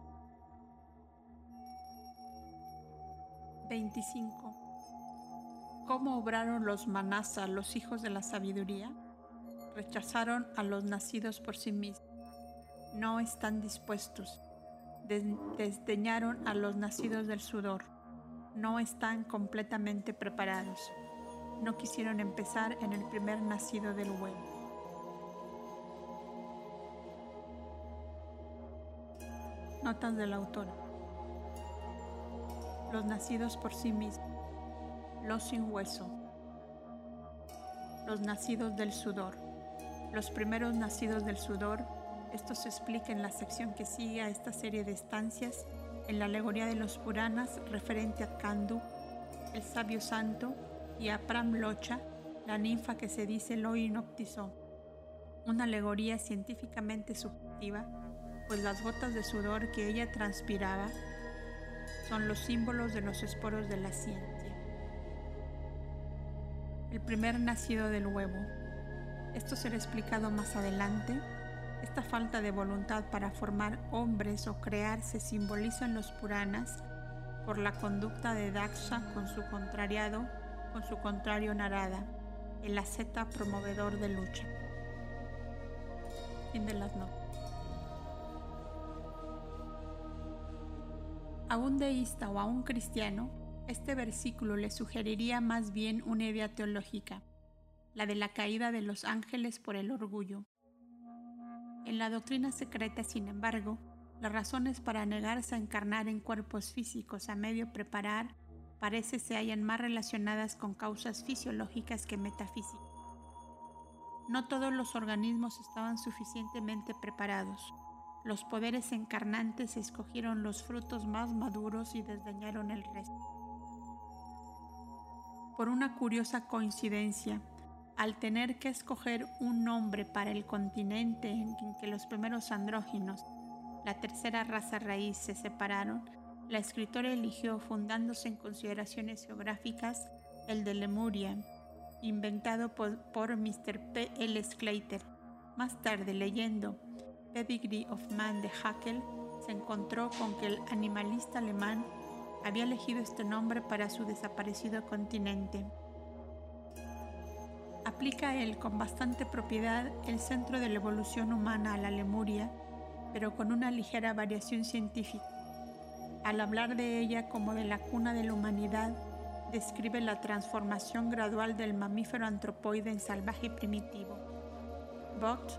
[SPEAKER 1] 25. ¿Cómo obraron los manasa, los hijos de la sabiduría? Rechazaron a los nacidos por sí mismos. No están dispuestos. desdeñaron a los nacidos del sudor no están completamente preparados. No quisieron empezar en el primer nacido del huevo. Notas del autor. Los nacidos por sí mismos. Los sin hueso. Los nacidos del sudor. Los primeros nacidos del sudor. Esto se explica en la sección que sigue a esta serie de estancias en la alegoría de los Puranas referente a Kandu, el sabio santo, y a Pramlocha, la ninfa que se dice lo inoptizó. Una alegoría científicamente subjetiva, pues las gotas de sudor que ella transpiraba son los símbolos de los esporos de la ciencia. El primer nacido del huevo. Esto será explicado más adelante esta falta de voluntad para formar hombres o crear se simboliza en los Puranas por la conducta de Daksha con su contrariado, con su contrario Narada, el asceta promovedor de lucha. Fin de las notas. A un deísta o a un cristiano, este versículo le sugeriría más bien una idea teológica, la de la caída de los ángeles por el orgullo. En la doctrina secreta, sin embargo, las razones para negarse a encarnar en cuerpos físicos a medio preparar parece se hallan más relacionadas con causas fisiológicas que metafísicas. No todos los organismos estaban suficientemente preparados. Los poderes encarnantes escogieron los frutos más maduros y desdeñaron el resto. Por una curiosa coincidencia, al tener que escoger un nombre para el continente en que los primeros andróginos, la tercera raza raíz, se separaron, la escritora eligió, fundándose en consideraciones geográficas, el de Lemuria, inventado por, Mr. P. L. Sclater. Más tarde, leyendo Pedigree of Man de Haeckel, se encontró con que el animalista alemán había elegido este nombre para su desaparecido continente aplica él con bastante propiedad el centro de la evolución humana a la Lemuria, pero con una ligera variación científica. Al hablar de ella como de la cuna de la humanidad, describe la transformación gradual del mamífero antropoide en salvaje primitivo. Vogt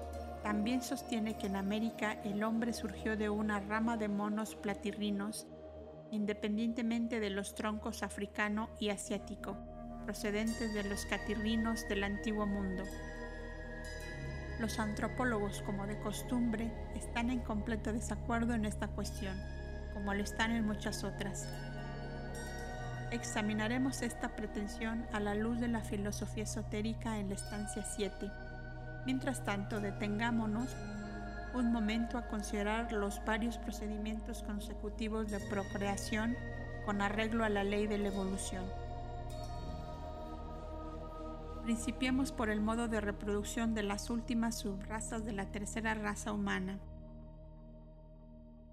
[SPEAKER 1] también sostiene que en América el hombre surgió de una rama de monos platirrinos, independientemente de los troncos africano y asiático procedentes de los catirrinos del antiguo mundo. Los antropólogos, como de costumbre, están en completo desacuerdo en esta cuestión, como lo están en muchas otras. Examinaremos esta pretensión a la luz de la filosofía esotérica en la estancia 7. Mientras tanto, detengámonos un momento a considerar los varios procedimientos consecutivos de procreación con arreglo a la ley de la evolución. Principiemos por el modo de reproducción de las últimas subrazas de la tercera raza humana.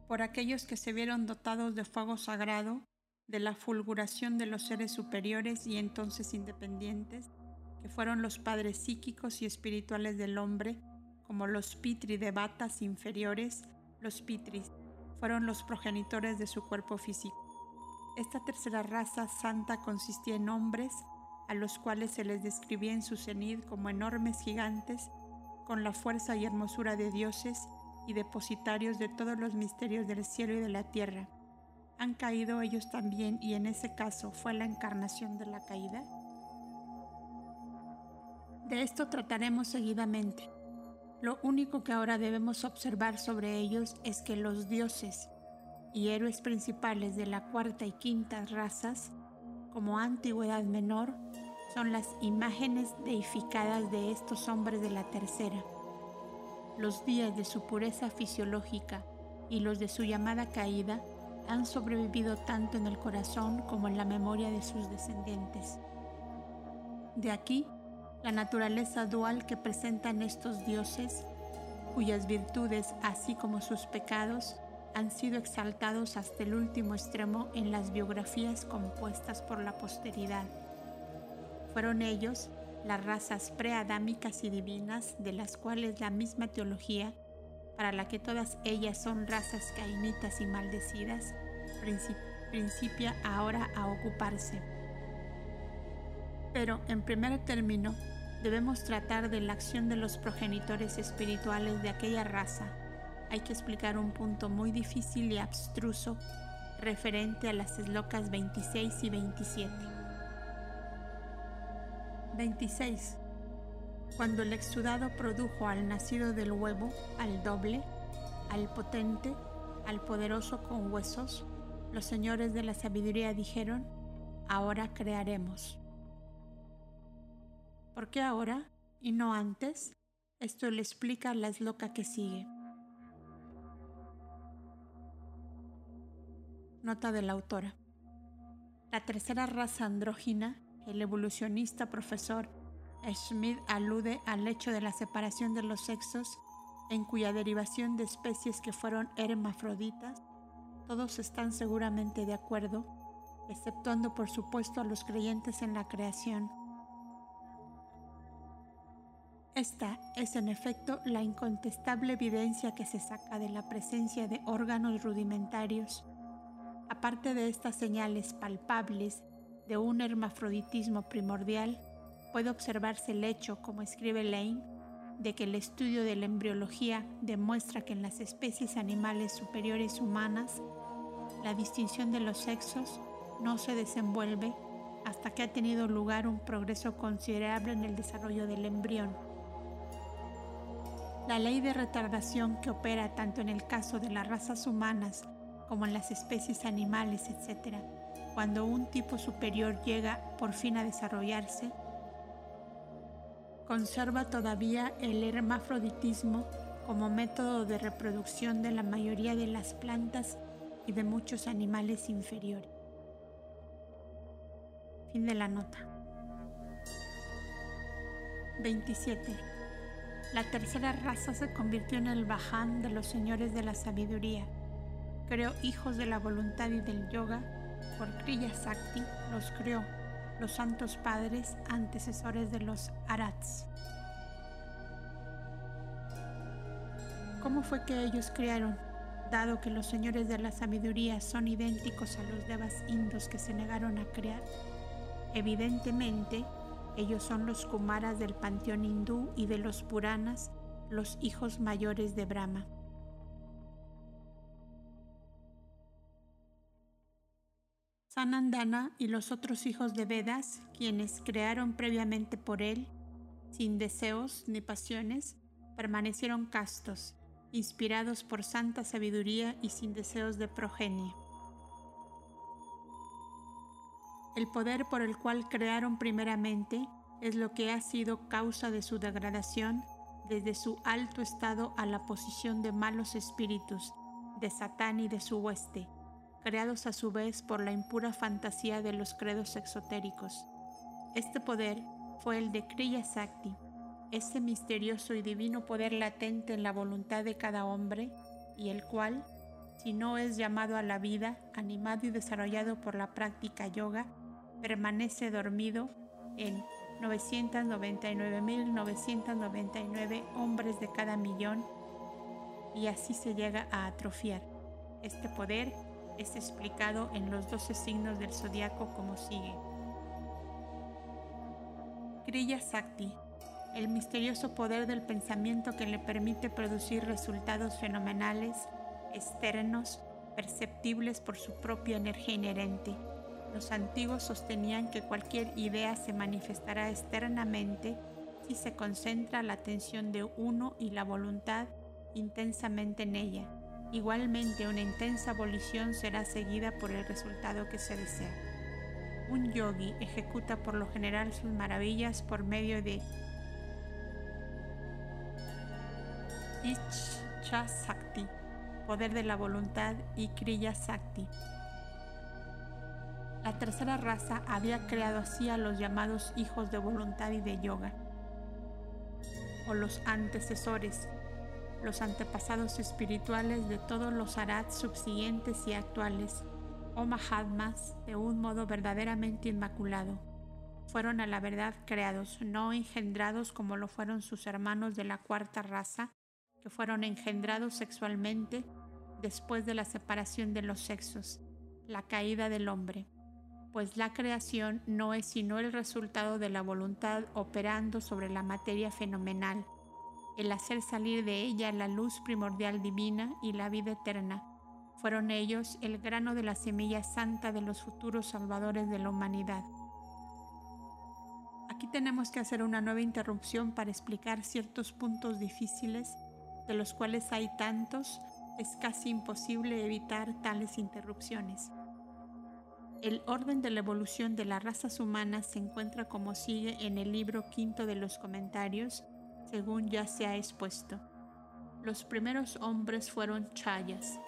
[SPEAKER 1] Por aquellos que se vieron dotados de fuego sagrado, de la fulguración de los seres superiores y entonces independientes, que fueron los padres psíquicos y espirituales del hombre, como los pitri de batas inferiores, los pitris, fueron los progenitores de su cuerpo físico. Esta tercera raza santa consistía en hombres a los cuales se les describía en su cenit como enormes gigantes, con la fuerza y hermosura de dioses y depositarios de todos los misterios del cielo y de la tierra, ¿han caído ellos también y en ese caso fue la encarnación de la caída? De esto trataremos seguidamente. Lo único que ahora debemos observar sobre ellos es que los dioses y héroes principales de la cuarta y quinta razas, como antigüedad menor, son las imágenes deificadas de estos hombres de la tercera los días de su pureza fisiológica y los de su llamada caída han sobrevivido tanto en el corazón como en la memoria de sus descendientes. De aquí la naturaleza dual que presentan estos dioses, cuyas virtudes así como sus pecados han sido exaltados hasta el último extremo en las biografías compuestas por la posteridad. Fueron ellos las razas preadámicas y divinas de las cuales la misma teología, para la que todas ellas son razas cainitas y maldecidas, principia ahora a ocuparse. Pero en primer término, debemos tratar de la acción de los progenitores espirituales de aquella raza. Hay que explicar un punto muy difícil y abstruso referente a las eslocas 26 y 27. 26. Cuando el exudado produjo al nacido del huevo, al doble, al potente, al poderoso con huesos, los señores de la sabiduría dijeron, ahora crearemos. ¿Por qué ahora y no antes? Esto le explica la esloca que sigue. Nota de la autora. La tercera raza andrógina el evolucionista profesor Schmidt alude al hecho de la separación de los sexos en cuya derivación de especies que fueron hermafroditas, todos están seguramente de acuerdo, exceptuando por supuesto a los creyentes en la creación. Esta es en efecto la incontestable evidencia que se saca de la presencia de órganos rudimentarios. Aparte de estas señales palpables de un hermafroditismo primordial, puede observarse el hecho, como escribe Lane, de que el estudio de la embriología demuestra que en las especies animales superiores humanas, la distinción de los sexos no se desenvuelve hasta que ha tenido lugar un progreso considerable en el desarrollo del embrión. La ley de retardación que opera tanto en el caso de las razas humanas como en las especies animales, etc., cuando un tipo superior llega por fin a desarrollarse, conserva todavía el hermafroditismo como método de reproducción de la mayoría de las plantas y de muchos animales inferiores. Fin de la nota. 27. La tercera raza se convirtió en el Baján de los señores de la sabiduría. Creó hijos de la voluntad y del yoga por Kriya Sakti los creó, los santos padres antecesores de los Arats. ¿Cómo fue que ellos crearon? Dado que los señores de la sabiduría son idénticos a los devas indos que se negaron a crear, evidentemente ellos son los Kumaras del panteón hindú y de los Puranas, los hijos mayores de Brahma. Sanandana y los otros hijos de Vedas, quienes crearon previamente por él, sin deseos ni pasiones, permanecieron castos, inspirados por santa sabiduría y sin deseos de progenie. El poder por el cual crearon primeramente es lo que ha sido causa de su degradación desde su alto estado a la posición de malos espíritus, de Satán y de su hueste creados a su vez por la impura fantasía de los credos exotéricos. Este poder fue el de Kriya Sakti, ese misterioso y divino poder latente en la voluntad de cada hombre y el cual, si no es llamado a la vida, animado y desarrollado por la práctica yoga, permanece dormido en 999.999 hombres de cada millón y así se llega a atrofiar. Este poder es explicado en los 12 signos del zodiaco como sigue. Kriya Sakti, el misterioso poder del pensamiento que le permite producir resultados fenomenales, externos, perceptibles por su propia energía inherente. Los antiguos sostenían que cualquier idea se manifestará externamente si se concentra la atención de uno y la voluntad intensamente en ella. Igualmente, una intensa abolición será seguida por el resultado que se desea. Un yogi ejecuta por lo general sus maravillas por medio de Ichcha Sakti, poder de la voluntad, y Kriya Sakti. La tercera raza había creado así a los llamados hijos de voluntad y de yoga, o los antecesores, los antepasados espirituales de todos los arats subsiguientes y actuales, o Mahatmas, de un modo verdaderamente inmaculado. Fueron a la verdad creados, no engendrados como lo fueron sus hermanos de la cuarta raza, que fueron engendrados sexualmente después de la separación de los sexos, la caída del hombre, pues la creación no es sino el resultado de la voluntad operando sobre la materia fenomenal el hacer salir de ella la luz primordial divina y la vida eterna. Fueron ellos el grano de la semilla santa de los futuros salvadores de la humanidad. Aquí tenemos que hacer una nueva interrupción para explicar ciertos puntos difíciles, de los cuales hay tantos, es casi imposible evitar tales interrupciones. El orden de la evolución de las razas humanas se encuentra como sigue en el libro quinto de los comentarios, según ya se ha expuesto. Los primeros hombres fueron chayas,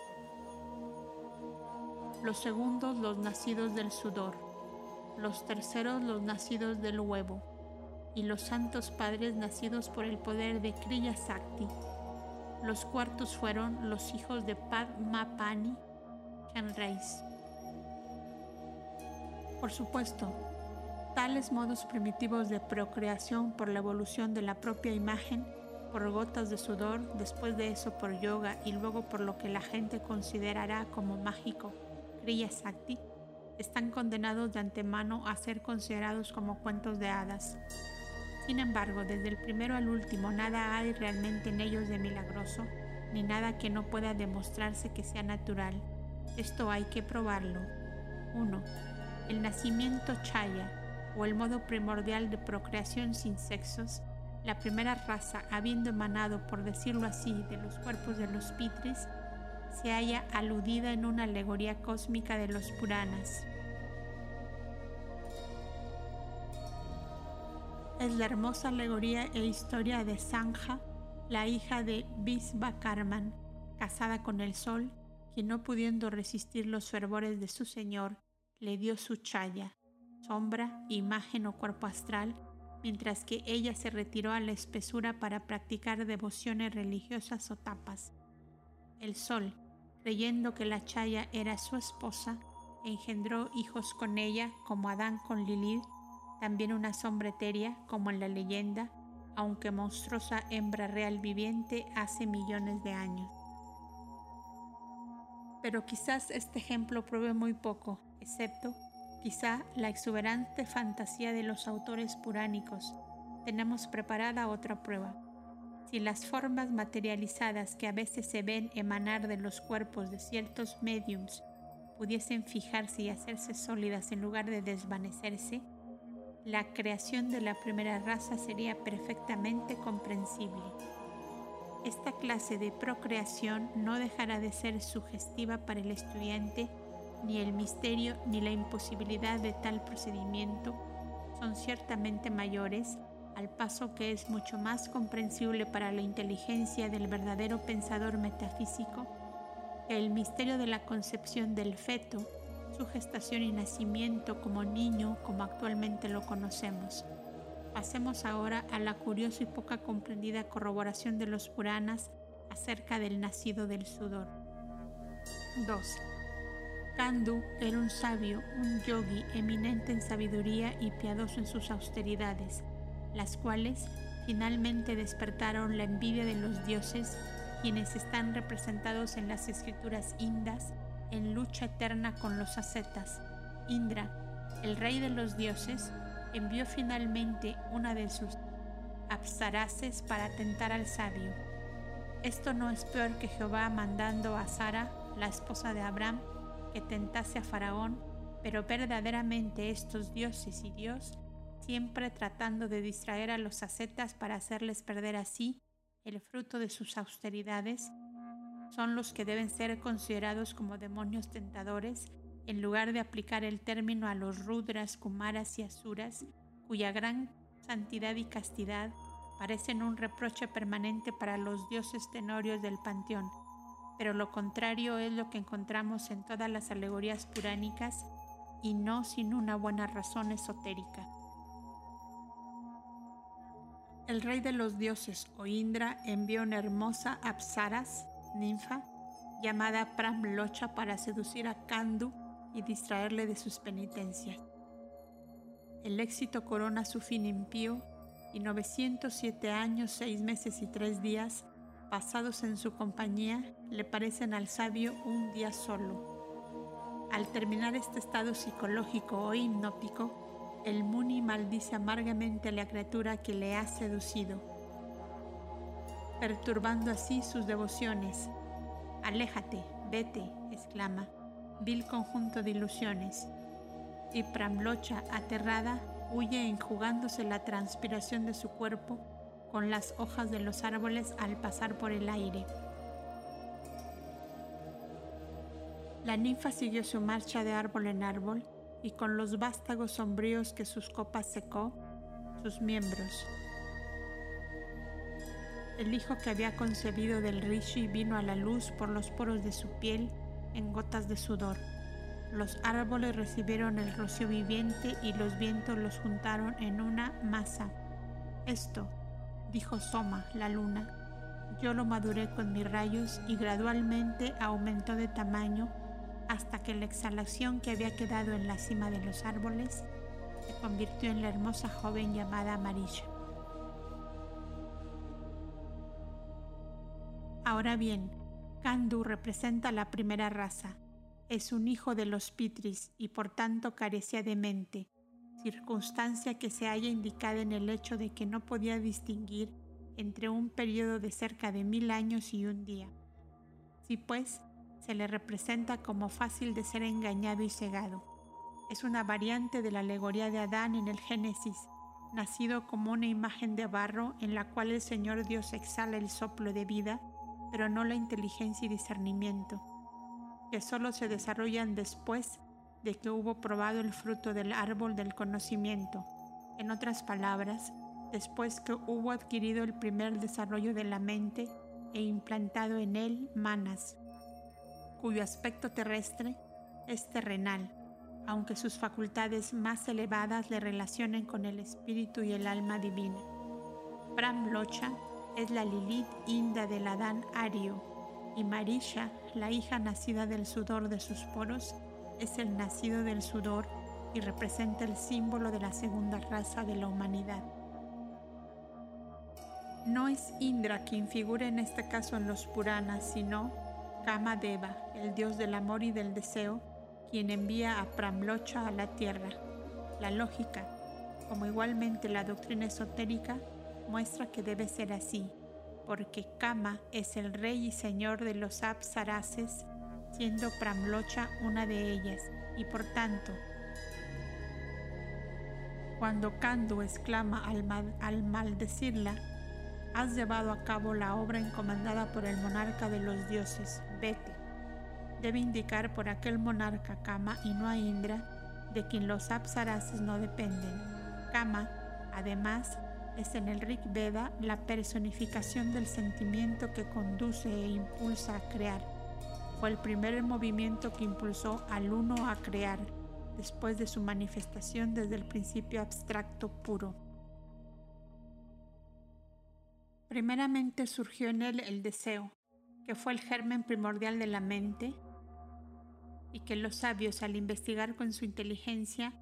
[SPEAKER 1] los segundos los nacidos del sudor, los terceros los nacidos del huevo, y los santos padres nacidos por el poder de Kriya Sakti. Los cuartos fueron los hijos de Padmapani Kenreis. Por supuesto, Tales modos primitivos de procreación por la evolución de la propia imagen, por gotas de sudor, después de eso por yoga y luego por lo que la gente considerará como mágico, Kriya Sakti, están condenados de antemano a ser considerados como cuentos de hadas. Sin embargo, desde el primero al último nada hay realmente en ellos de milagroso, ni nada que no pueda demostrarse que sea natural. Esto hay que probarlo. 1. El nacimiento Chaya, o el modo primordial de procreación sin sexos, la primera raza, habiendo emanado, por decirlo así, de los cuerpos de los Pitris, se halla aludida en una alegoría cósmica de los Puranas. Es la hermosa alegoría e historia de Sanja, la hija de Visvakarman, casada con el sol, quien no pudiendo resistir los fervores de su señor, le dio su chaya, sombra, imagen o cuerpo astral, mientras que ella se retiró a la espesura para practicar devociones religiosas o tapas. El sol, creyendo que la Chaya era su esposa, engendró hijos con ella como Adán con Lilith, también una sombra etérea como en la leyenda, aunque monstruosa hembra real viviente hace millones de años. Pero quizás este ejemplo pruebe muy poco, excepto quizá la exuberante fantasía de los autores puránicos, tenemos preparada otra prueba. Si las formas materializadas que a veces se ven emanar de los cuerpos de ciertos mediums pudiesen fijarse y hacerse sólidas en lugar de desvanecerse, la creación de la primera raza sería perfectamente comprensible. Esta clase de procreación no dejará de ser sugestiva para el estudiante ni el misterio ni la imposibilidad de tal procedimiento son ciertamente mayores, al paso que es mucho más comprensible para la inteligencia del verdadero pensador metafísico que el misterio de la concepción del feto, su gestación y nacimiento como niño como actualmente lo conocemos. Pasemos ahora a la curiosa y poca comprendida corroboración de los Puranas acerca del nacido del sudor. 2. Kandu era un sabio, un yogi eminente en sabiduría y piadoso en sus austeridades, las cuales finalmente despertaron la envidia de los dioses, quienes están representados en las escrituras indas en lucha eterna con los ascetas. Indra, el rey de los dioses, envió finalmente una de sus Apsaraces para tentar al sabio. Esto no es peor que Jehová mandando a Sara, la esposa de Abraham, que tentase a Faraón, pero verdaderamente estos dioses y Dios, siempre tratando de distraer a los ascetas para hacerles perder así el fruto de sus austeridades, son los que deben ser considerados como demonios tentadores en lugar de aplicar el término a los rudras, kumaras y asuras, cuya gran santidad y castidad parecen un reproche permanente para los dioses tenorios del panteón, pero lo contrario es lo que encontramos en todas las alegorías puránicas y no sin una buena razón esotérica. El rey de los dioses, o Indra, envió una hermosa Apsaras, ninfa, llamada Pramlocha para seducir a Kandu y distraerle de sus penitencias. El éxito corona su fin impío y 907 años, seis meses y tres días pasados en su compañía le parecen al sabio un día solo. Al terminar este estado psicológico o hipnótico, el Muni maldice amargamente a la criatura que le ha seducido, perturbando así sus devociones. Aléjate, vete, exclama, vil conjunto de ilusiones. Y Pramlocha, aterrada, huye enjugándose la transpiración de su cuerpo con las hojas de los árboles al pasar por el aire. La ninfa siguió su marcha de árbol en árbol y con los vástagos sombríos que sus copas secó, sus miembros. El hijo que había concebido del rishi vino a la luz por los poros de su piel en gotas de sudor. Los árboles recibieron el rocío viviente y los vientos los juntaron en una masa. Esto, dijo Soma, la luna, yo lo maduré con mis rayos y gradualmente aumentó de tamaño hasta que la exhalación que había quedado en la cima de los árboles se convirtió en la hermosa joven llamada Amarilla. Ahora bien, Kandu representa la primera raza. Es un hijo de los Pitris y por tanto carecía de mente, circunstancia que se haya indicada en el hecho de que no podía distinguir entre un periodo de cerca de mil años y un día. Si pues se le representa como fácil de ser engañado y cegado. Es una variante de la alegoría de Adán en el Génesis, nacido como una imagen de barro en la cual el Señor Dios exhala el soplo de vida pero no la inteligencia y discernimiento, que solo se desarrollan después de que hubo probado el fruto del árbol del conocimiento. En otras palabras, después que hubo adquirido el primer desarrollo de la mente e implantado en él manas, cuyo aspecto terrestre es terrenal, aunque sus facultades más elevadas le relacionen con el espíritu y el alma divina. Pram Locha es la Lilith Inda del Adán Ario y Marisha, la hija nacida del sudor de sus poros, es el nacido del sudor y representa el símbolo de la segunda raza de la humanidad. No es Indra quien figura en este caso en los Puranas, sino Kama Deva, el dios del amor y del deseo, quien envía a Pramlocha a la tierra. La lógica, como igualmente la doctrina esotérica, muestra que debe ser así, porque Kama es el rey y señor de los Apsaraces, siendo Pramlocha una de ellas, y por tanto, cuando Kandu exclama al, al maldecirla, has llevado a cabo la obra encomendada por el monarca de los dioses, vete. Debe indicar por aquel monarca Kama y no a Indra, de quien los Apsaraces no dependen. Kama, además, es en el Rig Veda la personificación del sentimiento que conduce e impulsa a crear. Fue el primer movimiento que impulsó al uno a crear, después de su manifestación desde el principio abstracto puro. Primeramente surgió en él el deseo, que fue el germen primordial de la mente, y que los sabios al investigar con su inteligencia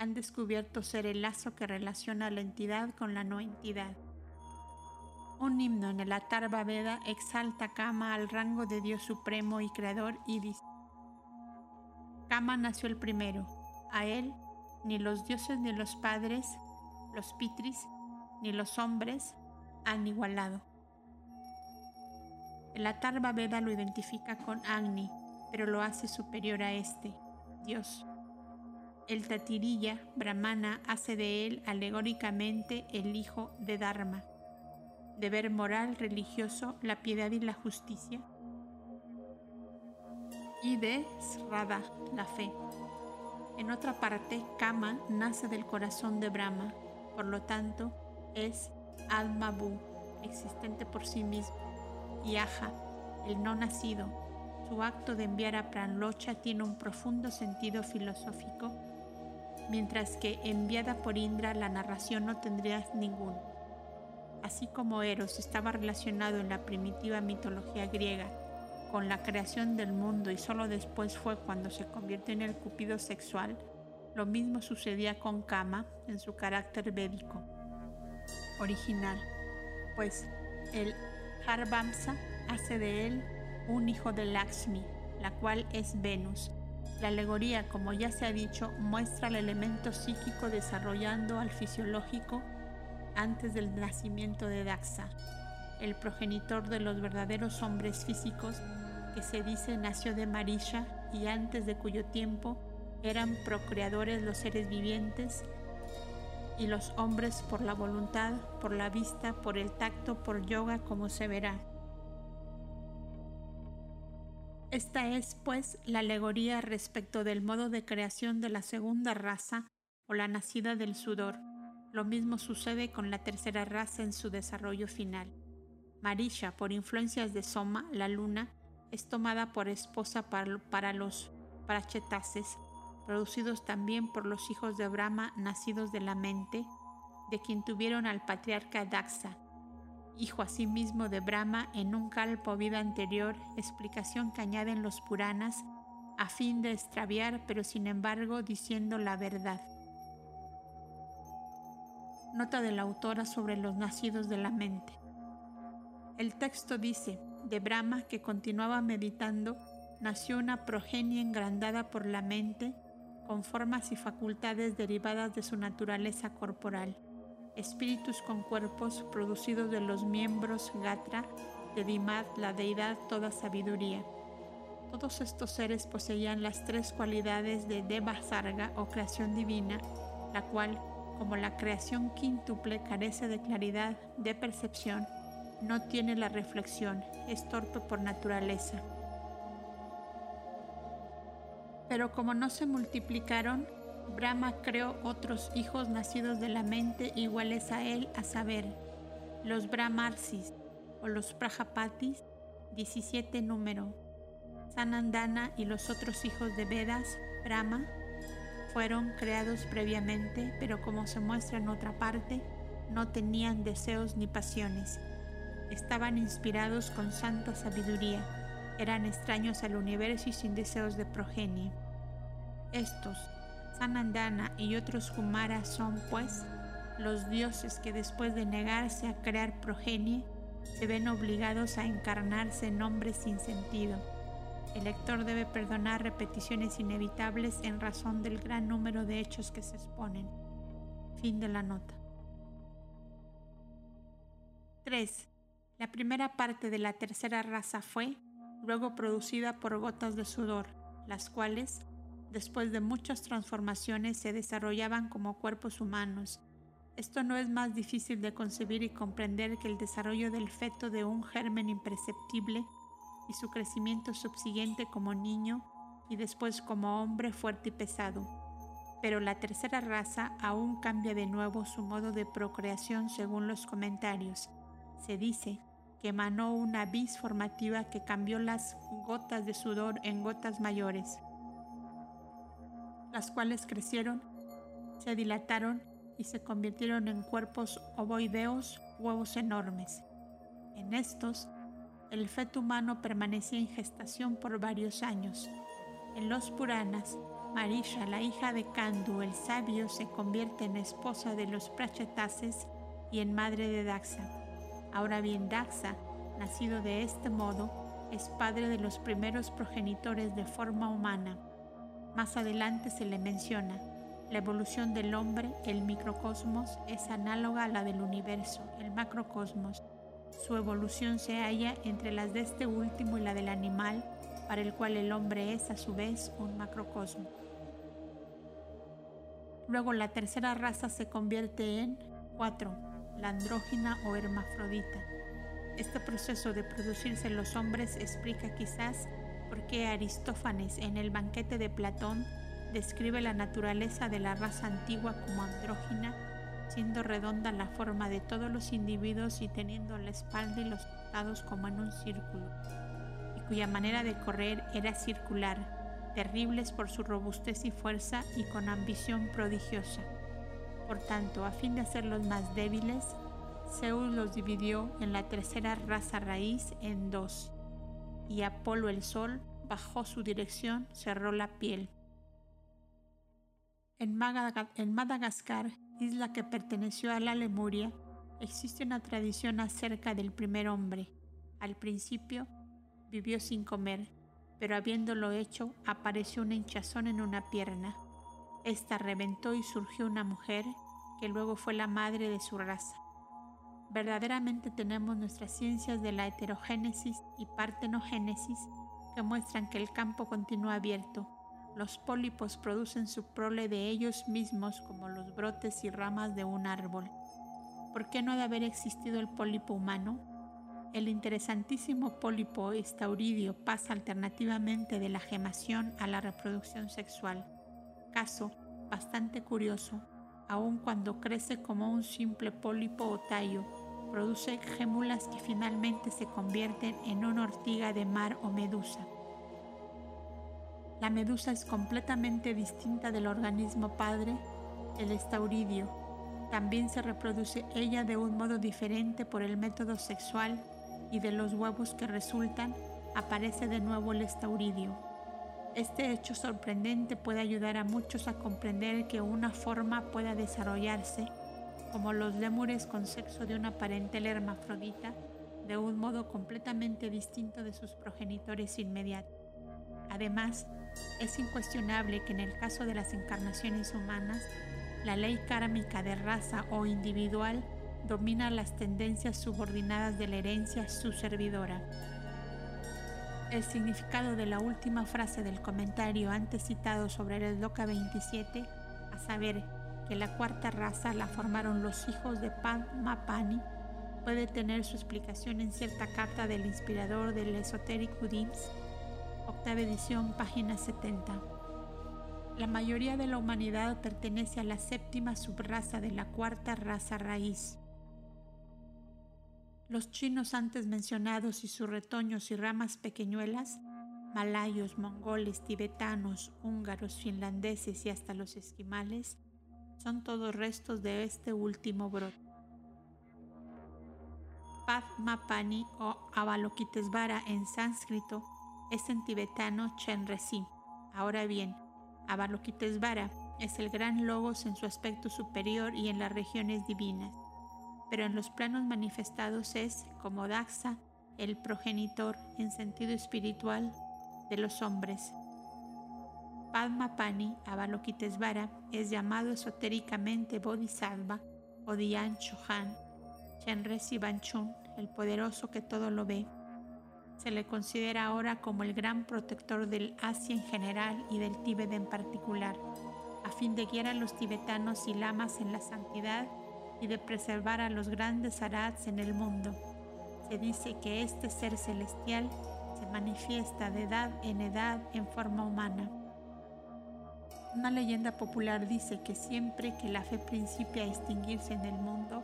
[SPEAKER 1] han descubierto ser el lazo que relaciona la entidad con la no entidad. Un himno en el Atarva Veda exalta Kama al rango de Dios supremo y creador y dice: Kama nació el primero. A él, ni los dioses ni los padres, los pitris, ni los hombres han igualado. El Atarva Veda lo identifica con Agni, pero lo hace superior a este, Dios. El Tatirilla Brahmana hace de él alegóricamente el hijo de Dharma, deber moral religioso, la piedad y la justicia, y de Srada, la fe. En otra parte, Kama nace del corazón de Brahma, por lo tanto, es Almabu, existente por sí mismo, y Aja, el no nacido. Su acto de enviar a Pranlocha tiene un profundo sentido filosófico, mientras que enviada por Indra la narración no tendría ninguno. Así como Eros estaba relacionado en la primitiva mitología griega con la creación del mundo y solo después fue cuando se convirtió en el cupido sexual, lo mismo sucedía con Kama en su carácter védico original, pues el Harvamsa hace de él un hijo de Lakshmi, la cual es Venus. La alegoría, como ya se ha dicho, muestra el elemento psíquico desarrollando al fisiológico antes del nacimiento de Daxa, el progenitor de los verdaderos hombres físicos que se dice nació de Marisha y antes de cuyo tiempo eran procreadores los seres vivientes y los hombres por la voluntad, por la vista, por el tacto, por yoga, como se verá. Esta es, pues, la alegoría respecto del modo de creación de la segunda raza o la nacida del sudor. Lo mismo sucede con la tercera raza en su desarrollo final. Marisha, por influencias de Soma, la luna, es tomada por esposa para, los prachetases, producidos también por los hijos de Brahma nacidos de la mente, de quien tuvieron al patriarca Daxa, hijo asimismo de Brahma en un calpo vida anterior, explicación que añaden los Puranas a fin de extraviar, pero sin embargo diciendo la verdad. Nota de la autora sobre los nacidos de la mente. El texto dice, de Brahma que continuaba meditando, nació una progenie engrandada por la mente, con formas y facultades derivadas de su naturaleza corporal espíritus con cuerpos producidos de los miembros Gatra de Dimad, la deidad toda sabiduría. Todos estos seres poseían las tres cualidades de Deva Sarga o creación divina, la cual, como la creación quíntuple carece de claridad de percepción, no tiene la reflexión, es torpe por naturaleza. Pero como no se multiplicaron, Brahma creó otros hijos nacidos de la mente iguales a él, a saber, los Brahmarsis o los Prajapatis, 17 número. Sanandana y los otros hijos de Vedas, Brahma, fueron creados previamente, pero como se muestra en otra parte, no tenían deseos ni pasiones. Estaban inspirados con santa sabiduría, eran extraños al universo y sin deseos de progenie. Estos, Sanandana y otros Kumaras son, pues, los dioses que después de negarse a crear progenie, se ven obligados a encarnarse en hombres sin sentido. El lector debe perdonar repeticiones inevitables en razón del gran número de hechos que se exponen. Fin de la nota. 3. La primera parte de la tercera raza fue, luego producida por gotas de sudor, las cuales, después de muchas transformaciones, se desarrollaban como cuerpos humanos. Esto no es más difícil de concebir y comprender que el desarrollo del feto de un germen imperceptible y su crecimiento subsiguiente como niño y después como hombre fuerte y pesado. Pero la tercera raza aún cambia de nuevo su modo de procreación según los comentarios. Se dice que emanó una vis formativa que cambió las gotas de sudor en gotas mayores las cuales crecieron, se dilataron y se convirtieron en cuerpos ovoideos, huevos enormes. En estos, el feto humano permanecía en gestación por varios años. En los Puranas, Marisha, la hija de Kandu, el sabio, se convierte en esposa de los Prachetases y en madre de Daxa. Ahora bien, Daxa, nacido de este modo, es padre de los primeros progenitores de forma humana. Más adelante se le menciona, La evolución del hombre, el microcosmos, es análoga a la del universo, el macrocosmos. Su evolución se halla entre las de este último y la del animal, para el cual el hombre es a su vez un macrocosmo. Luego la tercera raza se convierte en 4, la andrógina o hermafrodita. Este proceso de producirse los hombres explica quizás por qué Aristófanes en el banquete de Platón describe la naturaleza de la raza antigua como andrógina, siendo redonda la forma de todos los individuos y teniendo la espalda y los costados como en un círculo, y cuya manera de correr era circular, terribles por su robustez y fuerza y con ambición prodigiosa. Por tanto, a fin de hacerlos más débiles, Zeus los dividió en la tercera raza raíz en dos, y Apolo el Sol, bajo su dirección, cerró la piel. En, Madagascar, isla que perteneció a la Lemuria, existe una tradición acerca del primer hombre. Al principio vivió sin comer, pero habiéndolo hecho, apareció una hinchazón en una pierna. Esta reventó y surgió una mujer que luego fue la madre de su raza. Verdaderamente tenemos nuestras ciencias de la heterogénesis y partenogénesis que muestran que el campo continúa abierto. Los pólipos producen su prole de ellos mismos como los brotes y ramas de un árbol. ¿Por qué no ha de haber existido el pólipo humano? El interesantísimo pólipo estauridio pasa alternativamente de la gemación a la reproducción sexual. Caso bastante curioso aun cuando crece como un simple pólipo o tallo, produce gémulas que finalmente se convierten en una ortiga de mar o medusa. La medusa es completamente distinta del organismo padre, el estauridio. También se reproduce ella de un modo diferente por el método sexual y de los huevos que resultan aparece de nuevo el estauridio. Este hecho sorprendente puede ayudar a muchos a comprender que una forma pueda desarrollarse, como los lémures con sexo de una parentela hermafrodita, de un modo completamente distinto de sus progenitores inmediatos. Además, es incuestionable que en el caso de las encarnaciones humanas, la ley kármica de raza o individual domina las tendencias subordinadas de la herencia su servidora. El significado de la última frase del comentario antes citado sobre el Loca 27, a saber que la cuarta raza la formaron los hijos de Padma Pani, puede tener su explicación en cierta carta del inspirador del Esoteric Buddhism, octava edición, página 70. La mayoría de la humanidad pertenece a la séptima subraza de la cuarta raza raíz. Los chinos antes mencionados y sus retoños y ramas pequeñuelas, malayos, mongoles, tibetanos, húngaros, finlandeses y hasta los esquimales, son todos restos de este último brote. Padmapani o Avalokitesvara en sánscrito es en tibetano Chenresi. Ahora bien, Avalokitesvara es el gran logos en su aspecto superior y en las regiones divinas pero en los planos manifestados es, como Daxa, el progenitor en sentido espiritual de los hombres. Padma Pani Avalokitesvara es llamado esotéricamente Bodhisattva o Dian Chohan, Chenresi Banchun, el poderoso que todo lo ve. Se le considera ahora como el gran protector del Asia en general y del Tíbet en particular, a fin de guiar a los tibetanos y lamas en la santidad y de preservar a los grandes arats en el mundo. Se dice que este ser celestial se manifiesta de edad en edad en forma humana. Una leyenda popular dice que siempre que la fe principia a extinguirse en el mundo,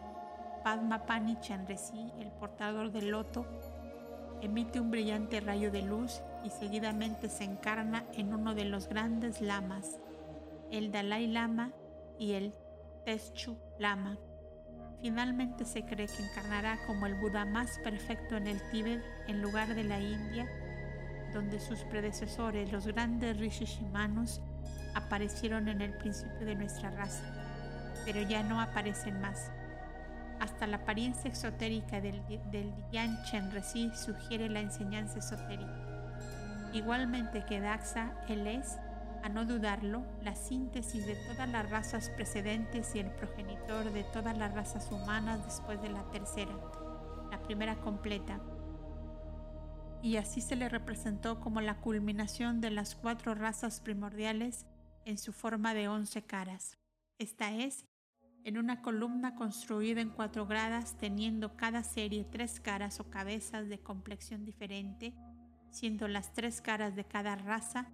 [SPEAKER 1] Padma Pani Chandresi, el portador del loto, emite un brillante rayo de luz y seguidamente se encarna en uno de los grandes lamas, el Dalai Lama y el Teshu Lama. Finalmente se cree que encarnará como el Buda más perfecto en el Tíbet en lugar de la India, donde sus predecesores, los grandes rishishimanos, aparecieron en el principio de nuestra raza, pero ya no aparecen más. Hasta la apariencia exotérica del, del Yan Resi sugiere la enseñanza esotérica. Igualmente que Daxa, él es, A no dudarlo, la síntesis de todas las razas precedentes y el progenitor de todas las razas humanas después de la tercera, la primera completa. Y así se le representó como la culminación de las cuatro razas primordiales en su forma de once caras. Esta es, en una columna construida en cuatro gradas, teniendo cada serie tres caras o cabezas de complexión diferente, siendo las tres caras de cada raza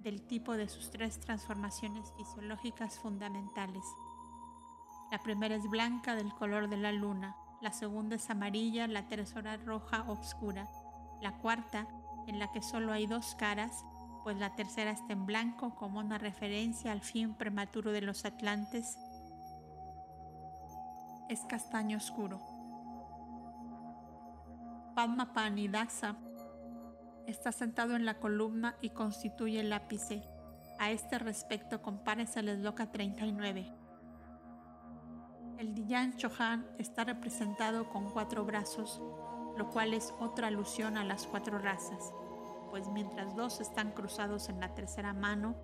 [SPEAKER 1] del tipo de sus tres transformaciones fisiológicas fundamentales. La primera es blanca del color de la luna, la segunda es amarilla, la tercera roja oscura, la cuarta, en la que solo hay dos caras, pues la tercera está en blanco como una referencia al fin prematuro de los atlantes, es castaño oscuro. Padma Daxa Está sentado en la columna y constituye el ápice. A este respecto compárese el esloka 39. El Diyan Chohan está representado con cuatro brazos, lo cual es otra alusión a las cuatro razas, pues mientras dos están cruzados en la tercera mano,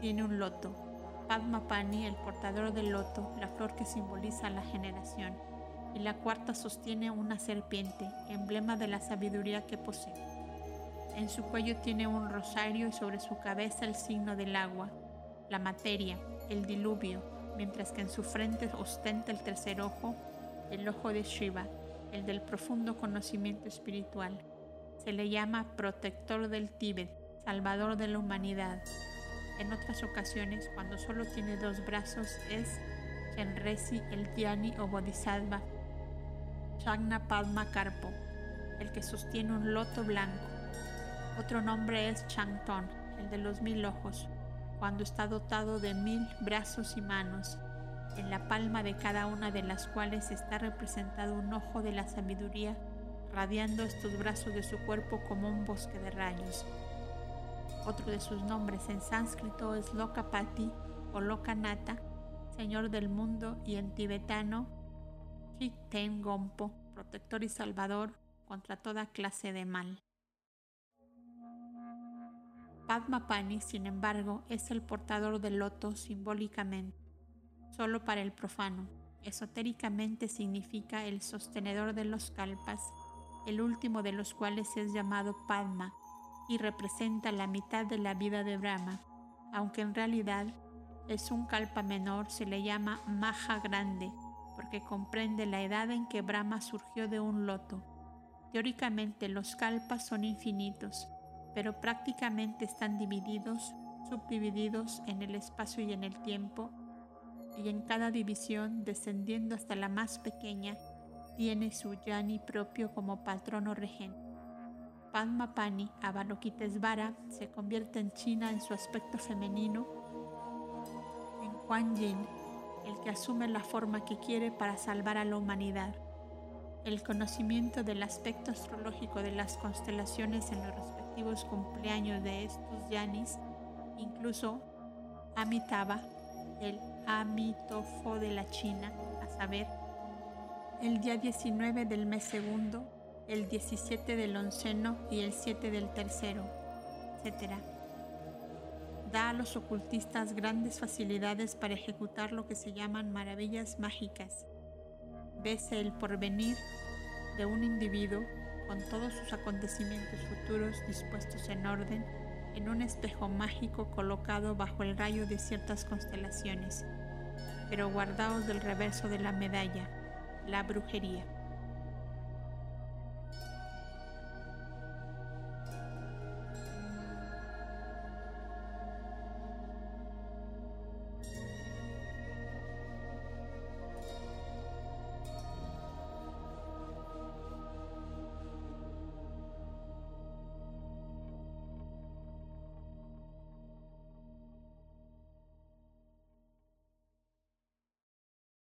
[SPEAKER 1] tiene un loto. Padma Pani, el portador del loto, la flor que simboliza la generación, y la cuarta sostiene una serpiente, emblema de la sabiduría que posee. En su cuello tiene un rosario y sobre su cabeza el signo del agua, la materia, el diluvio, mientras que en su frente ostenta el tercer ojo, el ojo de Shiva, el del profundo conocimiento espiritual. Se le llama protector del Tíbet, salvador de la humanidad. En otras ocasiones, cuando solo tiene dos brazos, es Shenresi el Dhyani o Bodhisattva, Shagna Padma Karpo, el que sostiene un loto blanco. Otro nombre es Changton, el de los mil ojos, cuando está dotado de mil brazos y manos, en la palma de cada una de las cuales está representado un ojo de la sabiduría, radiando estos brazos de su cuerpo como un bosque de rayos. Otro de sus nombres en sánscrito es Lokapati o Lokanata, Señor del mundo, y en tibetano Chikten Gompo, protector y salvador contra toda clase de mal. Padma Pani, sin embargo, es el portador del loto simbólicamente, solo para el profano. Esotéricamente significa el sostenedor de los kalpas, el último de los cuales es llamado Padma y representa la mitad de la vida de Brahma, aunque en realidad es un kalpa menor, se le llama Maha Grande, porque comprende la edad en que Brahma surgió de un loto. Teóricamente los kalpas son infinitos, pero prácticamente están divididos, subdivididos en el espacio y en el tiempo, y en cada división, descendiendo hasta la más pequeña, tiene su yani propio como patrono regente. Padma Pani, Avalokitesvara, se convierte en China en su aspecto femenino, en Kuan Yin, el que asume la forma que quiere para salvar a la humanidad. El conocimiento del aspecto astrológico de las constelaciones en los cumpleaños de estos yanis, incluso Amitabha, el Amitofo de la China, a saber, el día 19 del mes segundo, el 17 del onceno y el 7 del tercero, etc. Da a los ocultistas grandes facilidades para ejecutar lo que se llaman maravillas mágicas. Vese el porvenir de un individuo con todos sus acontecimientos futuros dispuestos en orden en un espejo mágico colocado bajo el rayo de ciertas constelaciones, pero guardados del reverso de la medalla, la brujería.